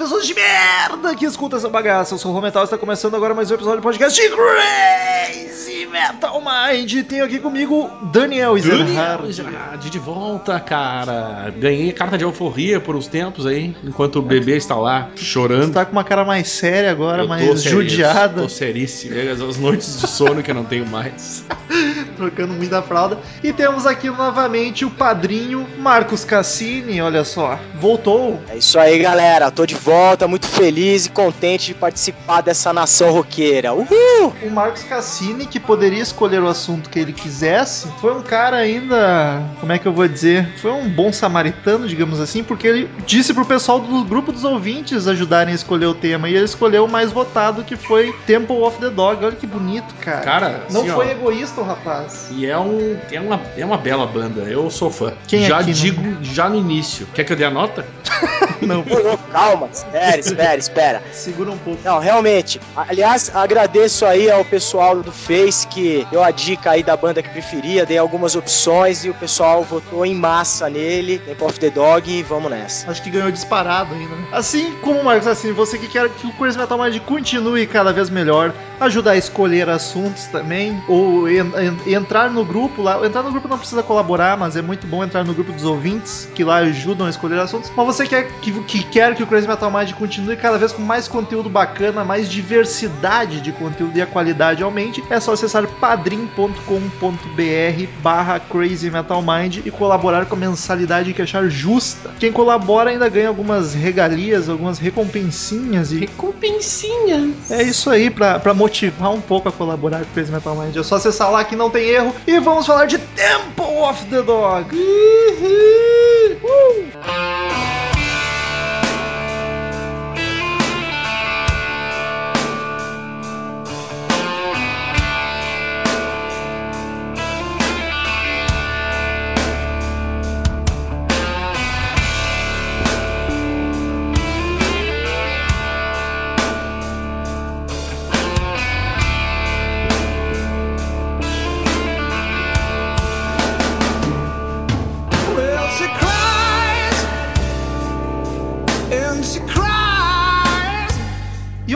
pessoas de merda que escutam essa bagaça. Eu sou o Rô Metal e está começando agora mais um episódio do podcast de Crazy Metal Mind. Tenho aqui comigo Daniel Daniel Ezerhard. De volta, cara. Ganhei carta de alforria por uns tempos aí, enquanto o bebê está lá Você chorando. tá com uma cara mais séria agora, mais seríssimo, judiada, Tô seríssimo. As noites de sono que eu não tenho mais. trocando muita fralda. E temos aqui novamente o padrinho Marcos Cassini, olha só. Voltou. É isso aí, galera. Tô de volta, muito feliz e contente de participar dessa nação roqueira. Uhul! O Marcos Cassini, que poderia escolher o assunto que ele quisesse, foi um cara ainda, como é que eu vou dizer, foi um bom samaritano, digamos assim, porque ele disse pro pessoal do grupo dos ouvintes ajudarem a escolher o tema, e ele escolheu o mais votado, que foi Temple of the Dog. Olha que bonito, cara. Cara, Não assim, foi ó, egoísta o rapaz. E é, um, é, uma, é uma bela banda, eu sou fã. Quem já aqui não- digo, já no início. Quer que eu dê a nota? Não, Ô, ô, calma, espera, espera, espera. segura um pouco. Não, realmente. Aliás, agradeço aí ao pessoal do Face que a dica aí da banda que preferia, dei algumas opções e o pessoal votou em massa nele, Temple of the Dog, vamos nessa. Acho que ganhou disparado ainda. né? Assim como Marcos Cassini, você que quer que o Crazy Metal Mind continue cada vez melhor, ajudar a escolher assuntos também, ou en- en- entrar no grupo lá. Entrar no grupo não precisa colaborar, mas é muito bom entrar no grupo dos ouvintes, que lá ajudam a escolher assuntos. Mas você quer que, que quer que o Crazy Metal Mind continue cada vez com mais conteúdo bacana, mais diversidade de conteúdo e a qualidade aumente, é só acessar padrim.com.br barra Crazy Metal Mind e colaborar com a mensalidade que achar justa. Quem colabora ainda ganha algumas regalias, algumas recompensinhas e Recompensinha. é isso aí, pra, pra motivar um pouco a colaborar com o Crazy Metal Mind. É só acessar lá que não tem erro. E vamos falar de Temple of the Dog. Uhul. Uh!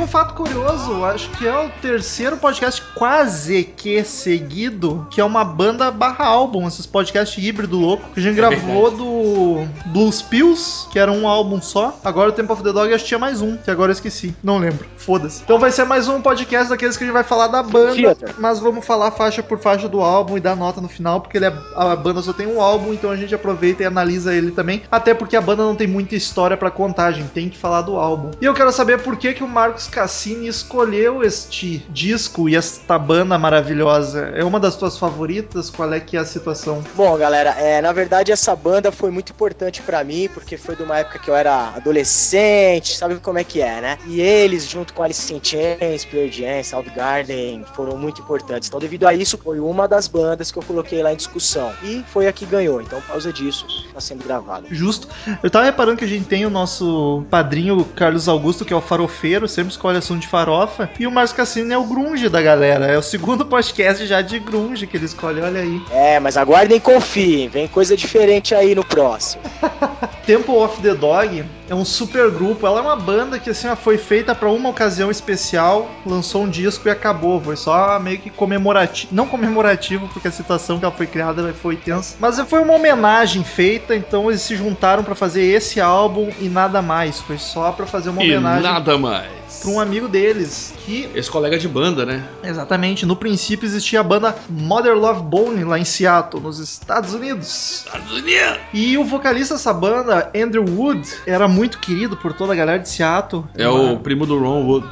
Um fato curioso, acho que é o terceiro podcast quase que seguido, que é uma banda barra álbum, esses podcasts híbrido louco, que a gente É gravou do Blues Pills, que era um álbum só. Agora o Temple of the Dog acho que tinha mais um, que agora eu esqueci. Não lembro. Foda-se. Então vai ser mais um podcast daqueles que a gente vai falar da banda, Theater. mas vamos falar faixa por faixa do álbum e dar nota no final, porque ele é- a banda só tem um álbum, então a gente aproveita e analisa ele também. Até porque a banda não tem muita história pra contar, a gente tem que falar do álbum. E eu quero saber por que, que o Marcos Cassini escolheu este disco e esta banda maravilhosa. É uma das tuas favoritas? Qual é que é a situação? Bom, galera, é, na verdade essa banda foi muito importante pra mim, porque foi de uma época que eu era adolescente, sabe como é que é, né? E eles, junto com Alice in Chains, Pearl Jam, Soundgarden, foram muito importantes. Então, devido a isso, foi uma das bandas que eu coloquei lá em discussão. E foi a que ganhou, então por causa disso, tá sendo gravado. Justo. Eu tava reparando que a gente tem o nosso padrinho Carlos Augusto, que é o farofeiro, sempre escolhe assunto de farofa. E o Marcos Cassini é o grunge da galera. É o segundo podcast já de grunge que ele escolhe, olha aí. É, mas aguardem e confiem, vem coisa diferente aí no próximo. Temple of the Dog é um super grupo. Ela é uma banda que assim, foi feita para uma ocasião especial, lançou um disco e acabou. Foi só meio que comemorativo. Não comemorativo, porque a situação que ela foi criada foi tensa. Mas foi uma homenagem feita, então eles se juntaram para fazer esse álbum e nada mais. Foi só para fazer uma E homenagem nada mais. Para um amigo deles. Que, Esse colega de banda, né? exatamente, no princípio existia a banda Mother Love Bone lá em Seattle, nos Estados Unidos. Estados Unidos. E o vocalista dessa banda, Andrew Wood, era muito querido por toda a galera de Seattle. É o primo do Ron Wood.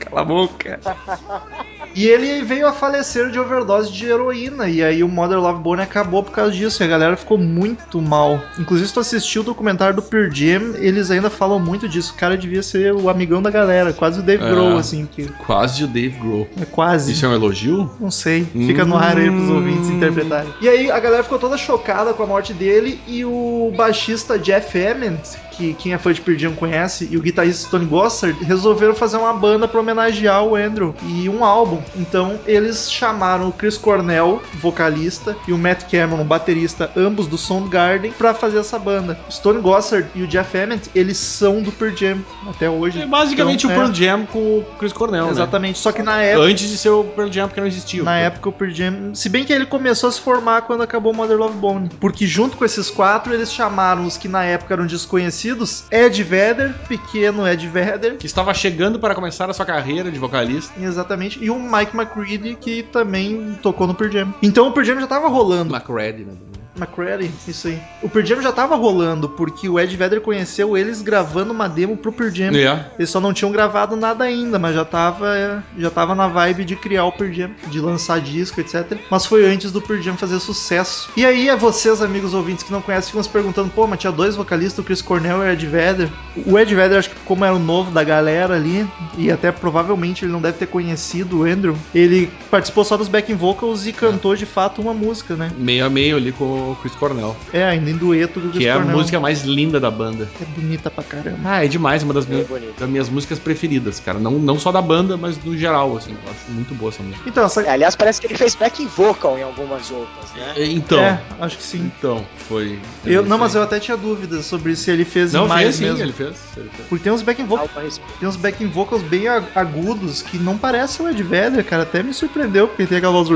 Cala a boca. E ele veio a falecer de overdose de heroína. E aí o Mother Love Bone acabou por causa disso. E a galera ficou muito mal. Inclusive, se tu assistiu o documentário do Pearl Jam, eles ainda falam muito disso. O cara devia ser o amigão da galera, quase o Dave É. Grohl, assim, porque Quase o Dave Grohl. é quase. Isso é um elogio? Não sei, fica no ar aí pros Hum. ouvintes interpretarem. E aí a galera ficou toda chocada com a morte dele e o baixista Jeff Ament, que quem é fã de Pearl Jam conhece, e o guitarrista Tony Gossard resolveram fazer uma banda pra homenagear o Andrew e um álbum. Então eles chamaram o Chris Cornell, vocalista, e o Matt Cameron, baterista, ambos do Soundgarden, pra fazer essa banda. Tony Gossard e o Jeff Ament, eles são do Pearl Jam até hoje. É basicamente Então, o é. Pearl Jam com o Chris Cornell, Exatamente, só que na né? época Antes de ser o Pearl Jam, porque não existia. Na época o Pearl Jam, se bem que ele começou a se formar quando acabou o Mother Love Bone, porque junto com esses quatro eles chamaram os que na época eram desconhecidos, Ed Vedder, pequeno Ed Vedder, Que estava chegando para começar a sua carreira de vocalista. exatamente, e o Mike McCready que também tocou no Pearl Jam. Então o Pearl Jam já tava rolando. McCready, né? McCready, isso aí. O Pearl Jam já tava rolando porque o Ed Vedder conheceu eles gravando uma demo pro Pearl Jam. É. Eles só não tinham gravado nada ainda, mas já tava, já tava na vibe de criar o Pearl Jam, de lançar disco, etc. Mas foi antes do Pearl Jam fazer sucesso. E aí, é vocês, amigos ouvintes que não conhecem, ficam se perguntando, pô, mas tinha dois vocalistas, o Chris Cornell e o Ed Vedder. O Ed Vedder, acho que como era o novo da galera ali, e até provavelmente ele não deve ter conhecido o Andrew, ele participou só dos backing vocals e cantou de fato uma música, né? Meio a meio ali com o Chris Cornell. É, ainda em dueto com o Chris Que é a música mais linda da banda. É bonita pra caramba. Ah, é demais, uma das, É minhas, das minhas músicas preferidas, cara. Não, não só da banda, mas no geral, assim. Eu acho muito boa essa música. Então, essa... É, aliás, parece que ele fez backing vocal em algumas outras, né? Então. É, acho que sim. Então, foi. Eu, não, mas eu até tinha dúvidas sobre se ele fez Não, mais fez sim, mesmo. ele fez. Ele fez. Porque tem uns backing vocals, tem uns backing vocals bem ag- agudos que não parecem o Ed Vedder, cara. Até me surpreendeu, porque tem aquela voz.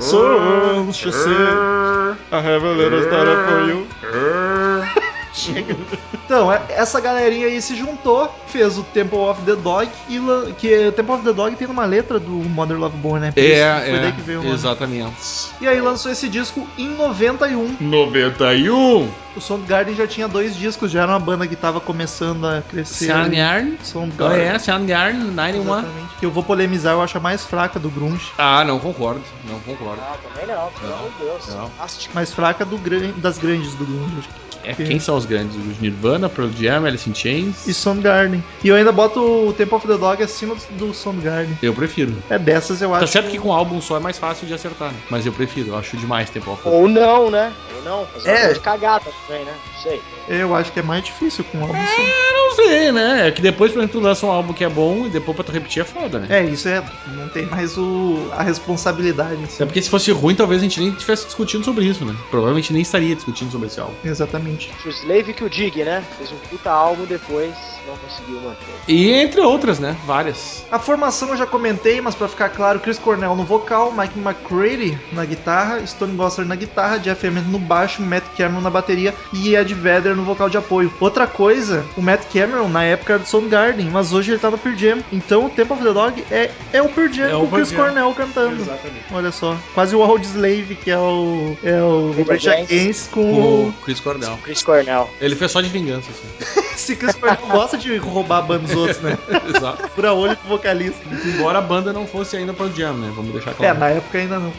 So, she said, I have a little startup for you. Chega. Então, é- essa galerinha aí se juntou, fez o Temple of the Dog, e que o Temple of the Dog tem uma letra do Mother Love Bone, né? É, foi é. daí que veio o nome. Exatamente. E aí lançou esse disco em 91. 91. O Soundgarden já tinha dois discos, já era uma banda que tava começando a crescer. Soundgarden. Oh, Soundgarden. é, Soundgarden 91. Exatamente. Que eu vou polemizar, eu acho a mais fraca do grunge. Ah, não concordo. Não concordo. Não, também não, pelo amor de Deus. Não. Mais fraca do das grandes do grunge. que. É, quem são os grandes? Os Nirvana, Pearl Jam, Alice in Chains? E Soundgarden. E eu ainda boto o Temple of the Dog acima do, Soundgarden. Eu prefiro. É dessas eu Tá acho. certo que com álbum só é mais fácil de acertar, né? Mas eu prefiro, eu acho demais Temple of the Ou não, né? Ou não. Fazer É. uma de cagada também, né? Não sei. Eu acho que é mais difícil com o álbum só. Eu não sei, né? É que depois, por exemplo, tu lança um álbum que é bom e depois pra tu repetir é foda, né? É, isso é. Não tem mais o, a responsabilidade. Assim. É porque se fosse ruim, talvez a gente nem estivesse discutindo sobre isso, né? Provavelmente nem estaria discutindo sobre esse álbum. Exatamente. O Slave que o Dig, né? Fez um puta álbum depois, não conseguiu manter. E entre outras, né? Várias. A formação eu já comentei, mas pra ficar claro, Chris Cornell no vocal, Mike McCready na guitarra, Stone Gossard na guitarra, Jeff Ament no baixo, Matt Cameron na bateria e Ed Vedder no vocal de apoio. Outra coisa, o Matt Cameron na época era do Soundgarden, mas hoje ele tá no Pearl Jam. Então o Temple of the Dog é, é o Pearl Jam É o com o Chris Jam. Cornell cantando. Exatamente. Olha só, quase o Old Slave, que é o, é o. Against com O. Chris Cornell. Chris Cornell. Ele fez só de vingança, assim. Esse Chris Cornell gosta de roubar a banda dos outros, né? Exato. Fura olho pro vocalista. Embora a banda não fosse ainda Pearl Jam, né? Vamos deixar É, claro. na época ainda não.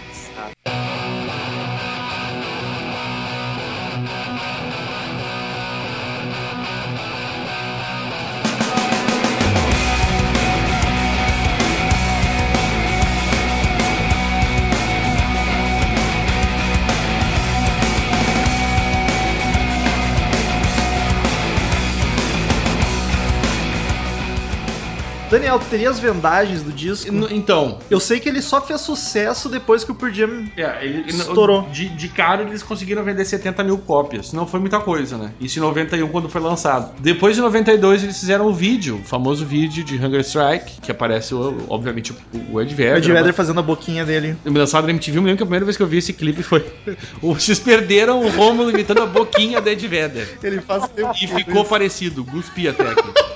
Daniel, tu teria as vendagens do disco? Então, Eu sei que ele só fez sucesso depois que o Pearl Jam... É, ele, Estourou. De, de cara eles conseguiram vender 70 mil cópias. Não foi muita coisa, né? Isso em 91, quando foi lançado. Depois de 92, eles fizeram o vídeo, o famoso vídeo de Hunger Strike, que aparece, o- obviamente, o, o Ed O Vedder. Ed Vedder fazendo a boquinha dele. Lançado na MTV, eu me lembro que a primeira vez que eu vi esse clipe foi. Vocês perderam o Romulo imitando a boquinha do Ed Vedder. Ele faz tempo E ficou parecido, guspi até aqui.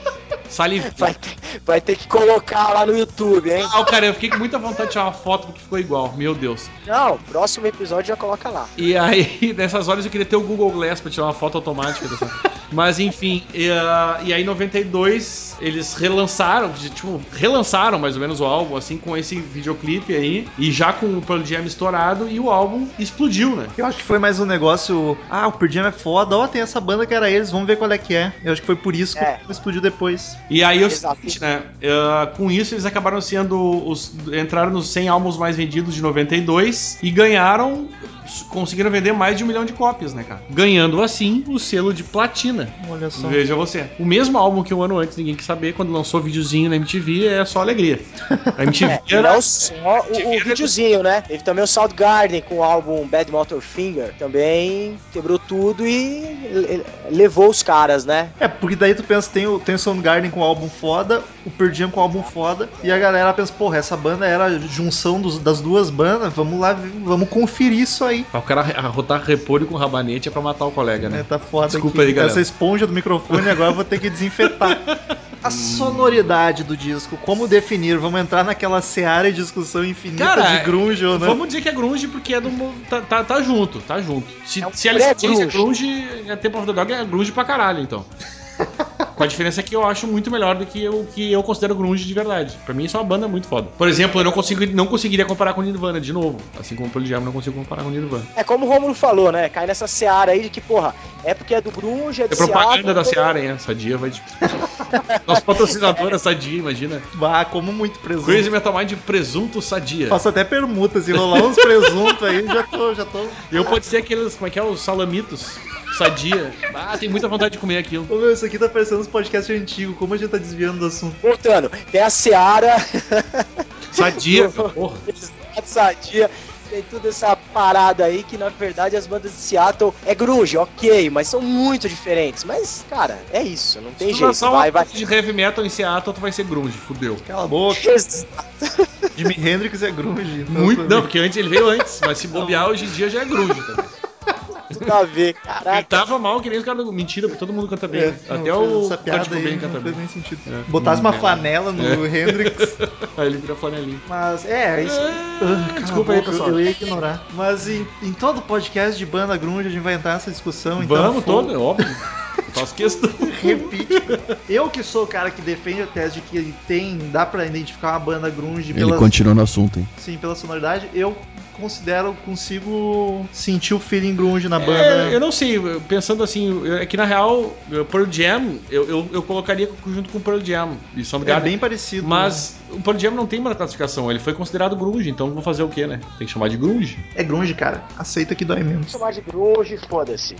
Saliva. Vai ter, vai ter que colocar lá no YouTube, hein? Ah, cara, eu fiquei com muita vontade de tirar uma foto porque ficou igual, meu Deus. Não, próximo episódio já coloca lá. E aí, nessas horas eu queria ter o Google Glass pra tirar uma foto automática dessa. Mas enfim, e, ah, e aí em 92 eles relançaram, tipo, relançaram mais ou menos o álbum, assim, com esse videoclipe aí, e já com o Pearl Jam estourado, e o álbum explodiu, né? Eu acho que foi mais um negócio. Ah, o Pearl Jam é foda, ó, tem essa banda que era eles, vamos ver qual é que é. Eu acho que foi por isso que É. explodiu depois. E aí é o seguinte, né? ah, com isso eles acabaram sendo os. entraram nos 100 álbuns mais vendidos de 92 e ganharam. Conseguiram vender mais de um milhão de cópias, né, cara? Ganhando assim o selo de platina. Olha só. Veja você. O mesmo álbum que um ano antes ninguém quis saber, quando lançou o videozinho na MTV, é só alegria. A MTV É, era. não só o, o videozinho, né? Teve também o Soundgarden com o álbum Bad Motor Finger. Também quebrou tudo e le- levou os caras, né? É, porque daí tu pensa, tem o, tem o Soundgarden com o álbum foda, o Pearl Jam com o álbum foda, e a galera pensa, porra, essa banda era a junção dos- das duas bandas, vamos lá, vamos conferir isso aí. O cara arrotar repolho com rabanete é pra matar o colega, É, né? tá foda Desculpa aqui. aí, galera. Essa esponja do microfone agora eu vou ter que desinfetar. A sonoridade do disco, como definir? Vamos entrar naquela seara de discussão infinita Cara, de grunge ou não? Vamos dizer que é grunge porque é do. Tá, tá, tá junto, tá junto. Se, É um se Chains é grunge, é Temple of the Dog é grunge pra caralho, então. A diferença que eu acho muito melhor do que o que eu considero grunge de verdade. Pra mim, isso é uma banda muito foda. Por exemplo, eu não, consigo, não conseguiria comparar com Nirvana de novo. Assim como o Pearl Jam, não consigo comparar com Nirvana. É como o Romulo falou, né? Cai nessa seara aí de que, porra, é porque é do grunge, é do É propaganda Seattle, da Seara, hein? Essa dia vai de. Nosso patrocinador é Sadia, imagina. Bah, como muito presunto. Crazy Metal Mind presunto Sadia. Faço até permuta, se rolar uns presuntos aí, já tô, já tô. Eu pode ser aqueles, como é que é, os salamitos. Sadia. Ah, tem muita vontade de comer aquilo. Ô meu, isso aqui tá parecendo uns podcasts antigos, como a gente tá desviando do assunto. Voltando, tem a seara, Sadia, porra. sadia, tem toda essa parada aí que na verdade as bandas de Seattle é grunge, ok, mas são muito diferentes. Mas, cara, é isso, não tem Se tu jeito. Vai, vai. de heavy metal em Seattle, tu vai ser grunge, fudeu. Cala a boca, Jimi Hendrix é grunge. então Muito, também. não, porque antes ele veio antes, mas se bobear hoje em dia já é grunge também. Tudo a ver, Ele caraca. tava mal que nem os caras do... Mentira, todo mundo canta bem. É, Até não, o essa piada Kurt Cobain canta não bem. fez nem sentido. É. Botasse uma É. flanela no Hendrix. Aí ele vira flanelinha. Mas é, isso. Ah, desculpa aí, pessoal. Eu ia ignorar. Mas em, em todo podcast de banda grunge a gente vai entrar nessa discussão. Então Vamos, for- todo, é óbvio. Faço questão. Repite. Eu que sou o cara que defende a tese de que tem, dá pra identificar uma banda grunge Ele pela, continua no assunto, hein? sim, pela sonoridade, eu considero, consigo sentir o feeling grunge na banda. É, eu não sei, pensando assim, é que na real, Pearl Jam, eu, eu, eu colocaria junto com Pearl Jam e É bem parecido. Mas o Pearl Jam não tem uma classificação, ele foi considerado grunge, então vou fazer o quê, né? Tem que chamar de grunge. É grunge, cara. Aceita que dói menos. chamar de grunge, foda-se.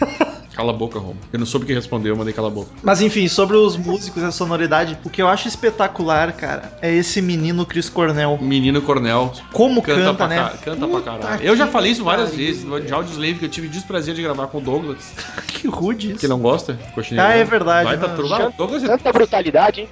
Cala a boca, Romo. Eu não soube o que responder, eu mandei cala a boca. Mas enfim, sobre os músicos e a sonoridade, o que eu acho espetacular, cara, é esse menino Chris Cornell. Menino Cornel, Como canta, canta, pra, né? ca- canta pra Puta caralho. Eu já falei isso várias vezes, no de Audioslave, que eu tive o desprazer de gravar com o Douglas, Que rude isso. que não gosta, coxinha. Ah, é verdade, Vai tá turma. Douglas é... Tanta brutalidade, hein?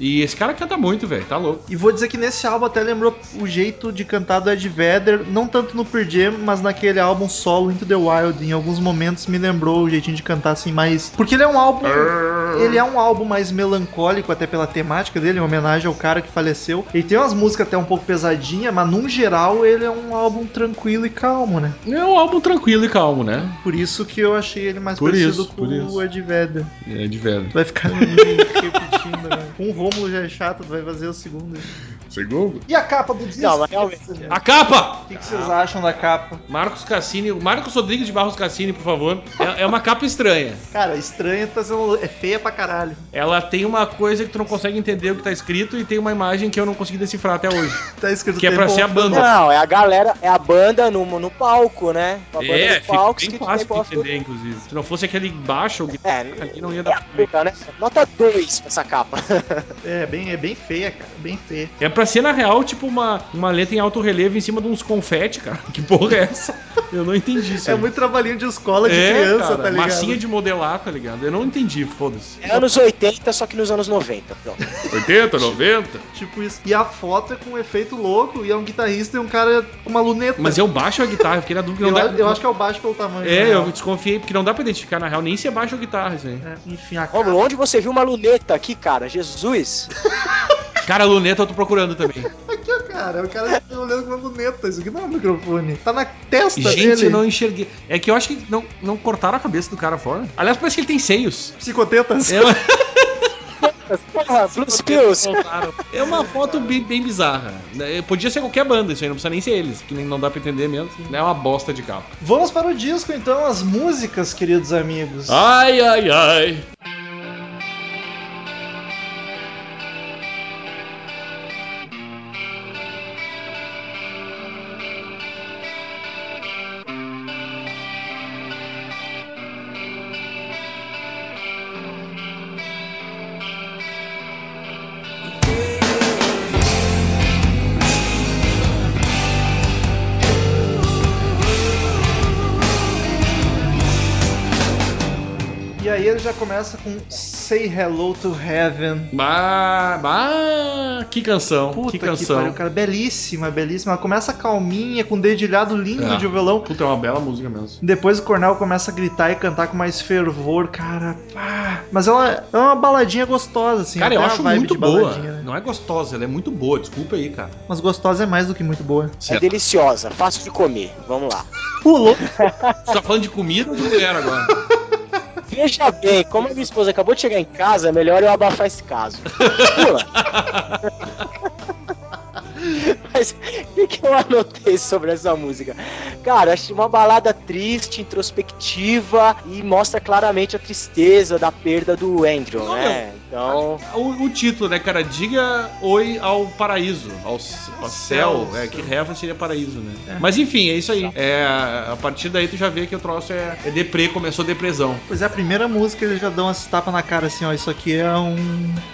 E esse cara canta muito, velho, tá louco. E vou dizer que nesse álbum até lembrou o jeito de cantar do Ed Vedder, não tanto no Pearl Jam, mas naquele álbum solo Into the Wild. Em alguns momentos me lembrou o jeitinho de cantar assim mais. Porque ele é um álbum. Ele é um álbum mais melancólico, até pela temática dele, em homenagem ao cara que faleceu. Ele tem umas músicas até um pouco pesadinhas, mas num geral ele é um álbum tranquilo e calmo, né? É um álbum tranquilo e calmo, né? Por isso que eu achei ele mais Por parecido isso, com por isso. o Ed Vedder. É de velho. Vai ficar repetindo, né? Um Rômulo já é chato, tu vai fazer o segundo. Segundo? E a capa do disco? Não, mas realmente. A capa! O que, que vocês acham da capa? Marcos Cassini, Marcos Rodrigues de Barros Cassini, por favor. É, é uma capa estranha. Cara, estranha, tá sendo. É feia pra caralho. Ela tem uma coisa que tu não consegue entender o que tá escrito e tem uma imagem que eu não consegui decifrar até hoje. Tá escrito Que é pra ser a banda. Não, é a galera, é a banda no, no palco, né? A banda É, no palco, bem escrito fácil de entender, inclusive. Se não fosse aquele baixo, É, aqui não ia é dar puta, né? Nota 2 pra essa capa. É, bem, é bem feia, cara. Bem feia. É pra ser, na real, tipo uma, uma letra em alto relevo em cima de uns confete, cara. Que porra é essa? Eu não entendi isso. É aí. muito trabalhinho de escola de É, criança, cara, tá ligado? Massinha de modelar, tá ligado? Eu não entendi, foda-se. É anos 80, só que nos anos 90. Pronto. 80, 90? Tipo isso. E a foto é com um efeito louco, e é um guitarrista e um cara com uma luneta. Mas é o baixo ou a guitarra? Porque na dúvida eu, não dá. eu acho que é o baixo pelo tamanho. É, eu desconfiei, porque não dá pra identificar na real nem se é baixo ou guitarra, isso aí. É, enfim, a Romulo, onde você viu uma luneta aqui, cara? Jesus? Cara, a luneta eu tô procurando também. Aqui, ó, cara. O cara tá olhando com uma luneta. Isso aqui não é um microfone. Tá na testa Gente, dele. eu não enxerguei. É que eu acho que não, não cortaram a cabeça do cara fora. Aliás, parece que ele tem seios. Psicotetas. É, Porra, Blues Pills. é uma foto bem, bem bizarra. né? Podia ser qualquer banda, isso aí não precisa nem ser eles, que nem não dá pra entender mesmo. É uma bosta de capa. Vamos para o disco, então, as músicas, queridos amigos. Ai, ai, ai. Começa com Say Hello to Heaven. Bah, bah, que canção, Puta que que, canção. pariu, cara. Belíssima, belíssima. Ela começa calminha, com um dedilhado lindo É. de violão. Puta, é uma bela música mesmo. Depois o Cornel começa a gritar e cantar com mais fervor, cara. pá. Mas ela é uma baladinha gostosa, assim. cara, eu acho vibe muito de boa. baladinha, né? Não é gostosa, ela é muito boa. Desculpa aí, cara. Mas gostosa é mais do que muito boa. É deliciosa, fácil de comer. Vamos lá. Pulou. Você tá falando de comida ou de mulher agora? Veja bem, como a minha esposa acabou de chegar em casa, é melhor eu abafar esse caso. Pula. Mas o que, que eu anotei sobre essa música? Cara, acho uma balada triste, introspectiva e mostra claramente a tristeza da perda do Andrew, Não, né? Então, O, o título, né, cara? Diga oi ao paraíso, ao, ao céu, céu, é, que céu. Heaven seria paraíso, né? É. Mas enfim, é isso aí. É, a partir daí tu já vê que o troço é, é deprê, começou depressão. Pois é, a primeira música eles já dão umas tapas na cara assim, ó. Isso aqui é um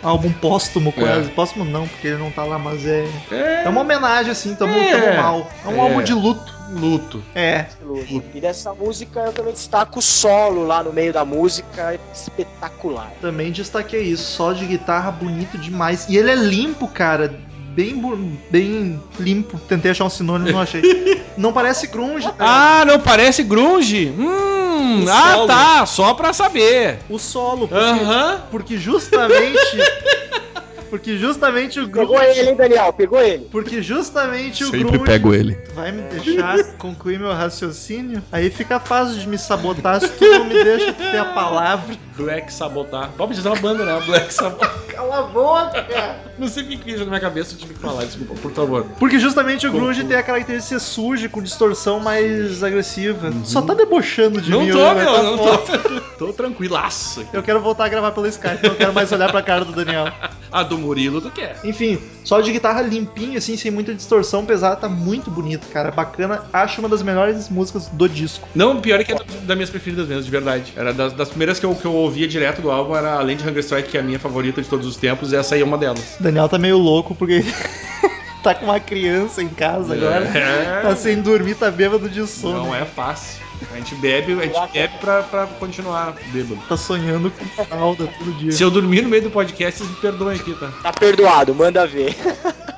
álbum póstumo, quase. Póstumo não, porque ele não tá lá, mas é. É, É uma homenagem, assim, tamo, É. tamo mal. É um É. álbum de luto. luto. É. e dessa música eu também destaco o solo lá no meio da música, espetacular. Também destaquei isso. Só de guitarra bonito demais. E ele é limpo, cara. Bem, bem limpo. Tentei achar um sinônimo, não achei. Não parece grunge. cara. Ah, não parece grunge? Hum, O ah solo. tá, só pra saber. O solo, porque, Aham. porque justamente. porque justamente o Pegou grunge. ele, hein, Daniel? Pegou ele. Porque justamente o grunge. ele. Vai me deixar concluir meu raciocínio? Aí fica fácil de me sabotar se tu não me deixa ter a palavra. Black Sabotar. Pode dizer uma banda, né? Black Sabotar. Cala a boca! Não sei o que que isso na minha cabeça, eu tive que falar, desculpa, por favor. Porque justamente o grunge tem a característica de ser sujo, com distorção mais agressiva. Só tá debochando de Não mim. tô, meu, Tá não foda. tô. Tô tranquilaço. Eu quero voltar a gravar pelo Skype, não quero mais olhar pra cara do Daniel. A do Murilo, tu quer? Enfim, só de guitarra limpinho, assim, sem muita distorção pesada, tá muito bonito, cara. Bacana. Acho uma das melhores músicas do disco. Não, pior é que é das minhas preferidas mesmo, de verdade. Era das, das primeiras que eu, que eu ouvia direto do álbum, era além de Hunger Strike, que é a minha favorita de todos os tempos, essa aí é uma delas. Daniel tá meio louco porque tá com uma criança em casa agora. É. Tá sem dormir, tá bêbado de sono. Não é fácil. A gente bebe, a gente bebe pra, pra continuar bêbado. Tá sonhando com fralda todo dia. Se eu dormir no meio do podcast, vocês me perdoem aqui, tá? Tá perdoado, manda ver.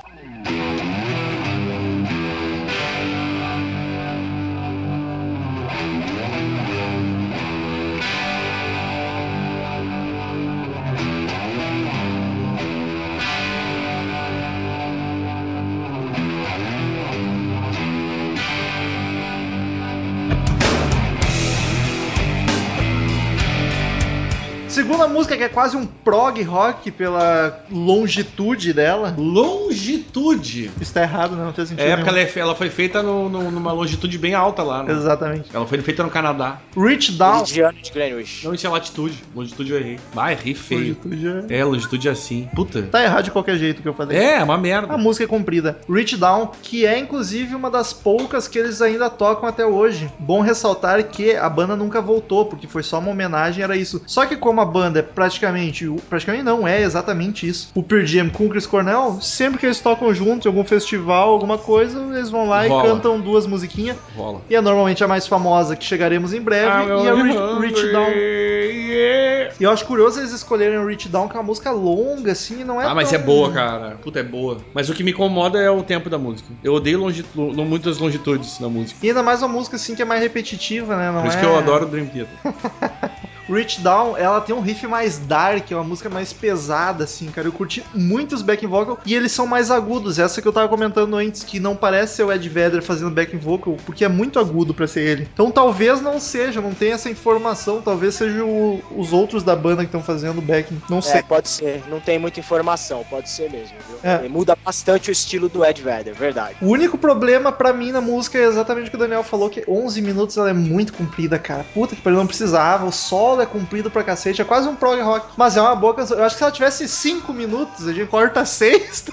que é quase um prog rock pela longitude dela. Longitude. Isso tá errado, né? não fez sentido. É, porque ela, é ela foi feita no- no- numa longitude bem alta lá. né? Exatamente. Ela foi feita no Canadá. Reach Down. Indiana de Greenwich. Não, isso é latitude. Longitude eu errei. Ah, errei feio. Longitude é... É, longitude é assim. Puta. Tá errado de qualquer jeito que eu falei. É, é uma merda. A música é comprida. Reach Down, que é inclusive uma das poucas que eles ainda tocam até hoje. Bom ressaltar que a banda nunca voltou, porque foi só uma homenagem, era isso. Só que como a banda é praticamente, o- praticamente não, é exatamente isso. O Pearl Jam com o Chris Cornell, sempre que eles tocam juntos em algum festival, alguma coisa, eles vão lá Rola. e cantam duas musiquinhas. Rola. E é normalmente a mais famosa, que chegaremos em breve, Ah, e a Re- Reach Down. Yeah. E eu acho curioso eles escolherem o Reach Down, que é uma música longa, assim, e não é Ah, mas tão- é boa, cara. Puta, é boa. Mas o que me incomoda é o tempo da música. Eu odeio longi- lo- muitas longitudes na música. E ainda mais uma música assim que é mais repetitiva, né? Não Por isso é... que eu adoro Dream Theater. Reach Down, ela tem um riff mais dark, é uma música mais pesada, assim, cara. Eu curti muito os backing vocal e eles são mais agudos. Essa que eu tava comentando antes, que não parece ser o Ed Vedder fazendo backing vocal, porque é muito agudo para ser ele. Então talvez não seja, não tenha essa informação, talvez seja o, os outros da banda que estão fazendo backing. Não sei. É, pode ser. Não tem muita informação, pode ser mesmo, viu? É. Muda bastante o estilo do Ed Vedder, verdade. O único problema pra mim na música é exatamente o que o Daniel falou, que 11 minutos ela é muito comprida, cara. Puta que pariu, não precisava. O solo é comprido pra cacete, é quase um prog rock. Mas é uma boa canção. Eu acho que se ela tivesse 5 minutos, a gente corta 6.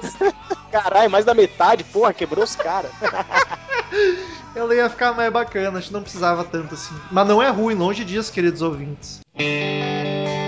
Caralho, mais da metade, porra, quebrou os caras. ela ia ficar mais bacana, acho que não precisava tanto assim. Mas não é ruim, longe disso, queridos ouvintes. I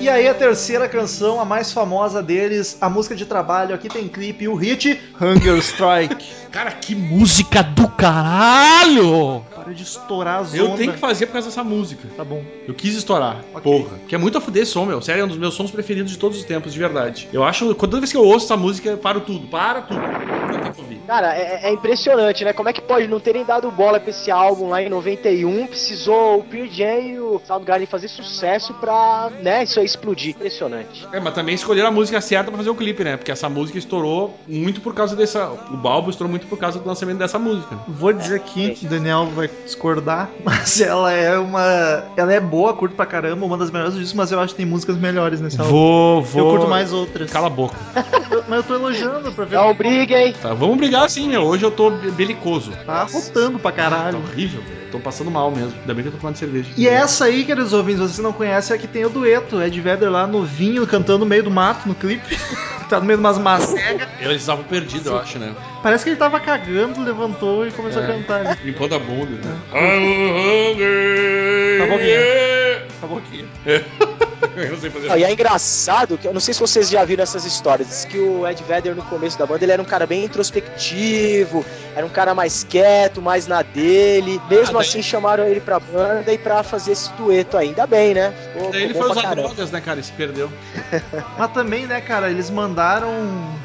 E aí a terceira canção, a mais famosa deles, a música de trabalho, aqui tem clipe, o hit Hunger Strike. Cara, que música do caralho! Para de estourar as Eu tenho que fazer por causa dessa música. Tá bom. Eu quis estourar. Ok. Porra. Que é muito a fuder esse som, meu. Sério, é um dos meus sons preferidos de todos os tempos, de verdade. Eu acho. Toda vez que eu ouço essa música, eu paro tudo. Para tudo. Eu tenho que ouvir. Cara, é, é impressionante, né? Como é que pode não terem dado bola pra esse álbum lá em 91? Precisou o Pearl Jam e o Soundgarden fazer sucesso pra, né, isso aí explodir. Impressionante. É, mas também escolheram a música certa pra fazer o clipe, né? Porque essa música estourou muito por causa dessa. O Balbo estourou muito por causa do lançamento dessa música. Vou dizer aqui, o Daniel vai discordar, mas ela é uma. Ela é boa, curto pra caramba, uma das melhores discos, mas eu acho que tem músicas melhores nesse álbum. Vou, vou. Eu curto mais outras. Cala a boca. Mas eu tô elogiando pra ver. Não briga, hein? Tá, vamos brigar sim, meu. Hoje eu tô belicoso. Tá rotando pra Tá caralho. horrível, velho. Tô passando mal mesmo. Ainda bem que eu tô tomando cerveja. E essa aí, queridos ouvintes, vocês não conhecem, é que tem o dueto. Ed Vedder lá novinho, cantando no meio do mato no clipe. tá no meio de umas macegas. Eles estavam perdidos, eu acho, né? Parece que ele tava cagando, levantou e começou É. a cantar. Limpando a bunda. Né? Tá bom, Guia. Tá aqui. Eu não sei fazer. Não, e é engraçado que eu não sei se vocês já viram essas histórias. Diz que o Ed Vedder no começo da banda ele era um cara bem introspectivo, era um cara mais quieto, mais na dele. Mesmo Ah, daí- assim chamaram ele pra banda e pra fazer esse dueto ainda bem, né? Ficou, Daí ele ficou foi usar caramba. drogas, né, cara? E se perdeu. Mas também, né, cara, eles mandaram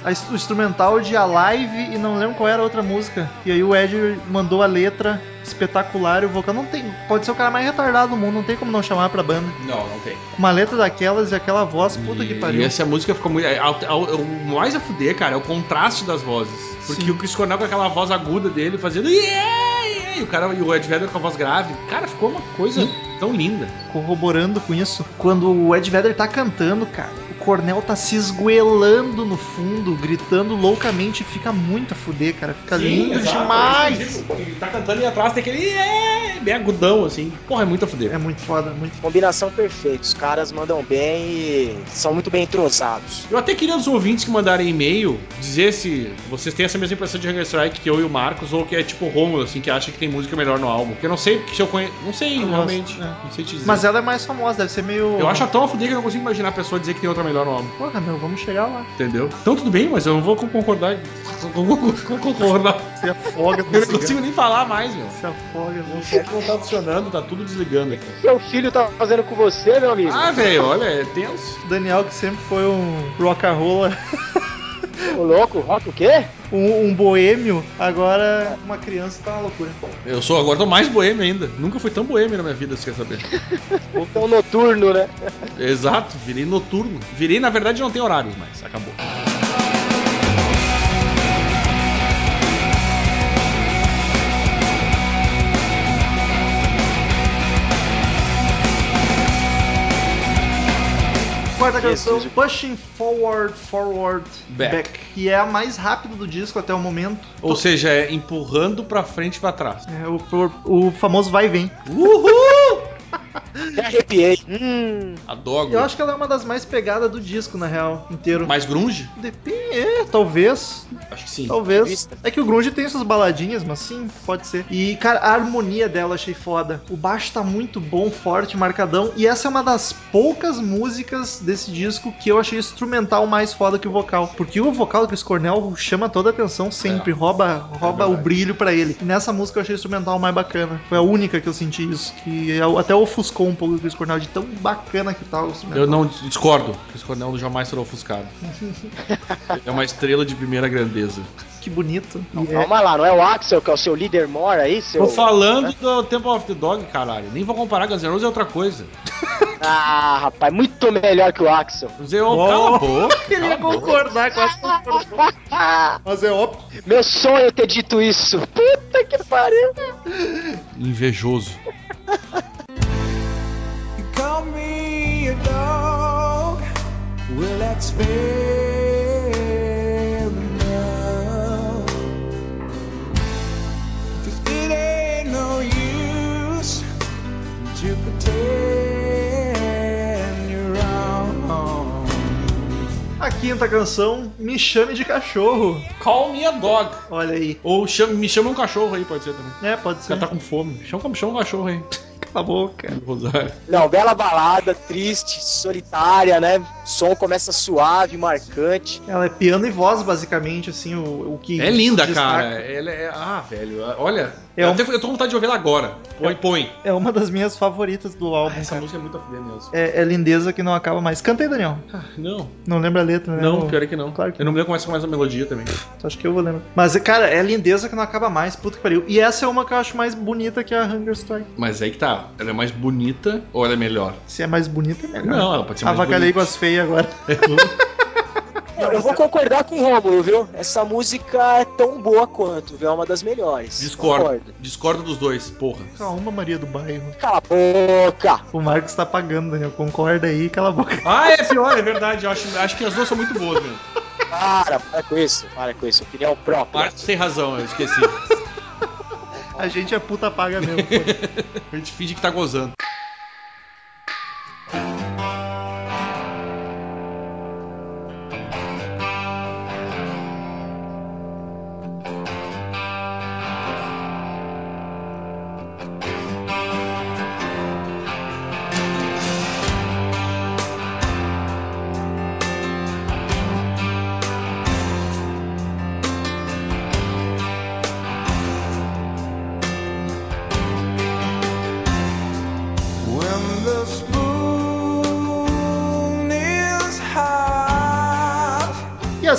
a o instrumental de Alive e não lembro qual era a outra música. E aí o Ed mandou a letra espetacular e o vocal não tem. Pode ser o cara mais retardado do mundo, não tem como não chamar pra banda. Não, não tem. Uma letra daquelas e aquela voz, puta que E pariu. essa música ficou muito. é, ao- ao- O mais a fuder, cara, é o contraste das vozes. Porque Sim. o Chris Cornell com aquela voz aguda dele fazendo. Yeah, yeah", E o cara e o Ed Vedder com a voz grave. Cara, ficou uma coisa tão linda. Corroborando com isso, quando o Ed Vedder tá cantando, cara, o Cornel tá se esgoelando no fundo, gritando loucamente, fica muito a fuder, cara. Fica lindo exato, demais. é. Ele tá cantando e atrás tem aquele. Yeah, bem agudão, assim. Porra, é muito a fuder. É muito foda, muito Combinação perfeita. Os caras mandam bem e são muito bem entrosados. Eu até queria os ouvintes que mandarem e-mail dizer se vocês têm essa mesma impressão de Hunger Strike que eu e o Marcos, ou que é tipo o Romulo, assim, que acha que tem música melhor no álbum. Porque eu não sei se eu conheço. Não sei, realmente. é. Não sei te dizer. Mas ela é mais famosa, deve ser meio. Eu acho tão a fuder que eu não consigo imaginar a pessoa dizer que tem outra melhor no álbum. Porra, meu, vamos chegar lá. Entendeu? Então tudo bem, mas eu não vou concordar. concordar. Você afoga Eu não consigo nem falar mais, meu. Se afoga, O meu. chat não tá funcionando, tá tudo desligando aqui. Seu filho tá fazendo com você, meu amigo? Ah, velho, olha, é tenso. Daniel, que sempre foi um rock and roll, Ô louco, rock o quê? um, um boêmio, agora uma criança tá uma loucura. Eu sou agora tô mais boêmio ainda. Nunca fui tão boêmio na minha vida, você quer saber? Tão noturno, né? Exato, virei noturno. Virei, na verdade, não tem horários mais. Acabou. Quarta canção, Pushing Forward, Forward, Back. Back. Que é a mais rápida do disco até o momento. Ou seja, é empurrando pra frente e pra trás. É o, o, o famoso vai e vem. Uhul! Até arrepiei. Hum. A Dog. Eu acho que ela é uma das mais pegadas do disco, na real, inteiro. Mais grunge? Depende, é, talvez. Acho que sim. Talvez. É que o Grunge tem suas baladinhas, mas sim, pode ser. E, cara, a harmonia dela eu achei foda. O baixo tá muito bom, forte, marcadão. E essa é uma das poucas músicas desse disco que eu achei instrumental mais foda que o vocal. Porque o vocal do Chris Cornell chama toda a atenção sempre, rouba, rouba o verdade. brilho pra ele. E nessa música eu achei o instrumental mais bacana. Foi a única que eu senti isso. Que eu- até ofuscou um pouco o Chris Cornell de tão bacana que tá o instrumental. Eu não discordo. Chris Cornell jamais será ofuscado. É uma estrela de primeira grandeza. Que bonito. Não, E é- Calma lá, não é o Axel que é o seu líder mor aí? Seu... Tô falando do Temple of the Dog, caralho. Nem vou comparar Guns N' Roses é outra coisa. Ah, rapaz, muito melhor que o Axel. Zé, oh, cala a boca. Ele ia cala a boca. concordar, quase concordou. Mas é óbvio. Meu sonho é ter dito isso. Puta que pariu. Invejoso. Call me a dog. Well, that's fair enough. If it ain't no use to pretend you're wrong. A quinta canção, Me Chame de Cachorro. Call me a dog. Olha aí. Ou chama- me chama um cachorro aí, pode ser também. É, pode O ser. cara tá com fome. Chama, chama um cachorro aí. Cala a boca. Rosário. Não, bela balada, triste, solitária, né? O som começa suave, marcante. Ela é piano e voz, basicamente, assim, o, o que. É linda, destaca. cara. Ela é. Ah, velho. Olha. É eu, um- até, eu tô com vontade de ouvir ela agora. Põe, põe. É uma das minhas favoritas do álbum. Essa cara. música é muito a fuder mesmo. É, é lindeza que não acaba mais. Canta aí, Daniel. Ah, não. Não lembra a letra, né? Não, O- pior é que não. Claro que Eu não me lembro como é que começa a melodia também. Acho que eu vou lembrar. Mas, cara, é lindeza que não acaba mais. Puta que pariu. E essa é uma que eu acho mais bonita que a Hunger Strike. Mas aí que tá. Ela é mais bonita ou ela é melhor? Se é mais bonita, é melhor. Não, ela pode ser mais Avacalhei com bonita. as feias agora. Eu, eu vou concordar com o Rômulo, viu? Essa música é tão boa quanto, viu? É uma das melhores. Discordo. Concordo. Discordo dos dois, porra. Calma, Maria do Bairro. Cala a boca. O Marcos tá pagando, Daniel. Concorda aí, cala a boca. Ah, é pior, é verdade. Eu acho, acho que as duas são muito boas mesmo. Para, para com isso. Para com isso. Opinião própria. Marcos tem razão, eu esqueci. A gente é puta paga mesmo. pô. A gente finge que tá gozando.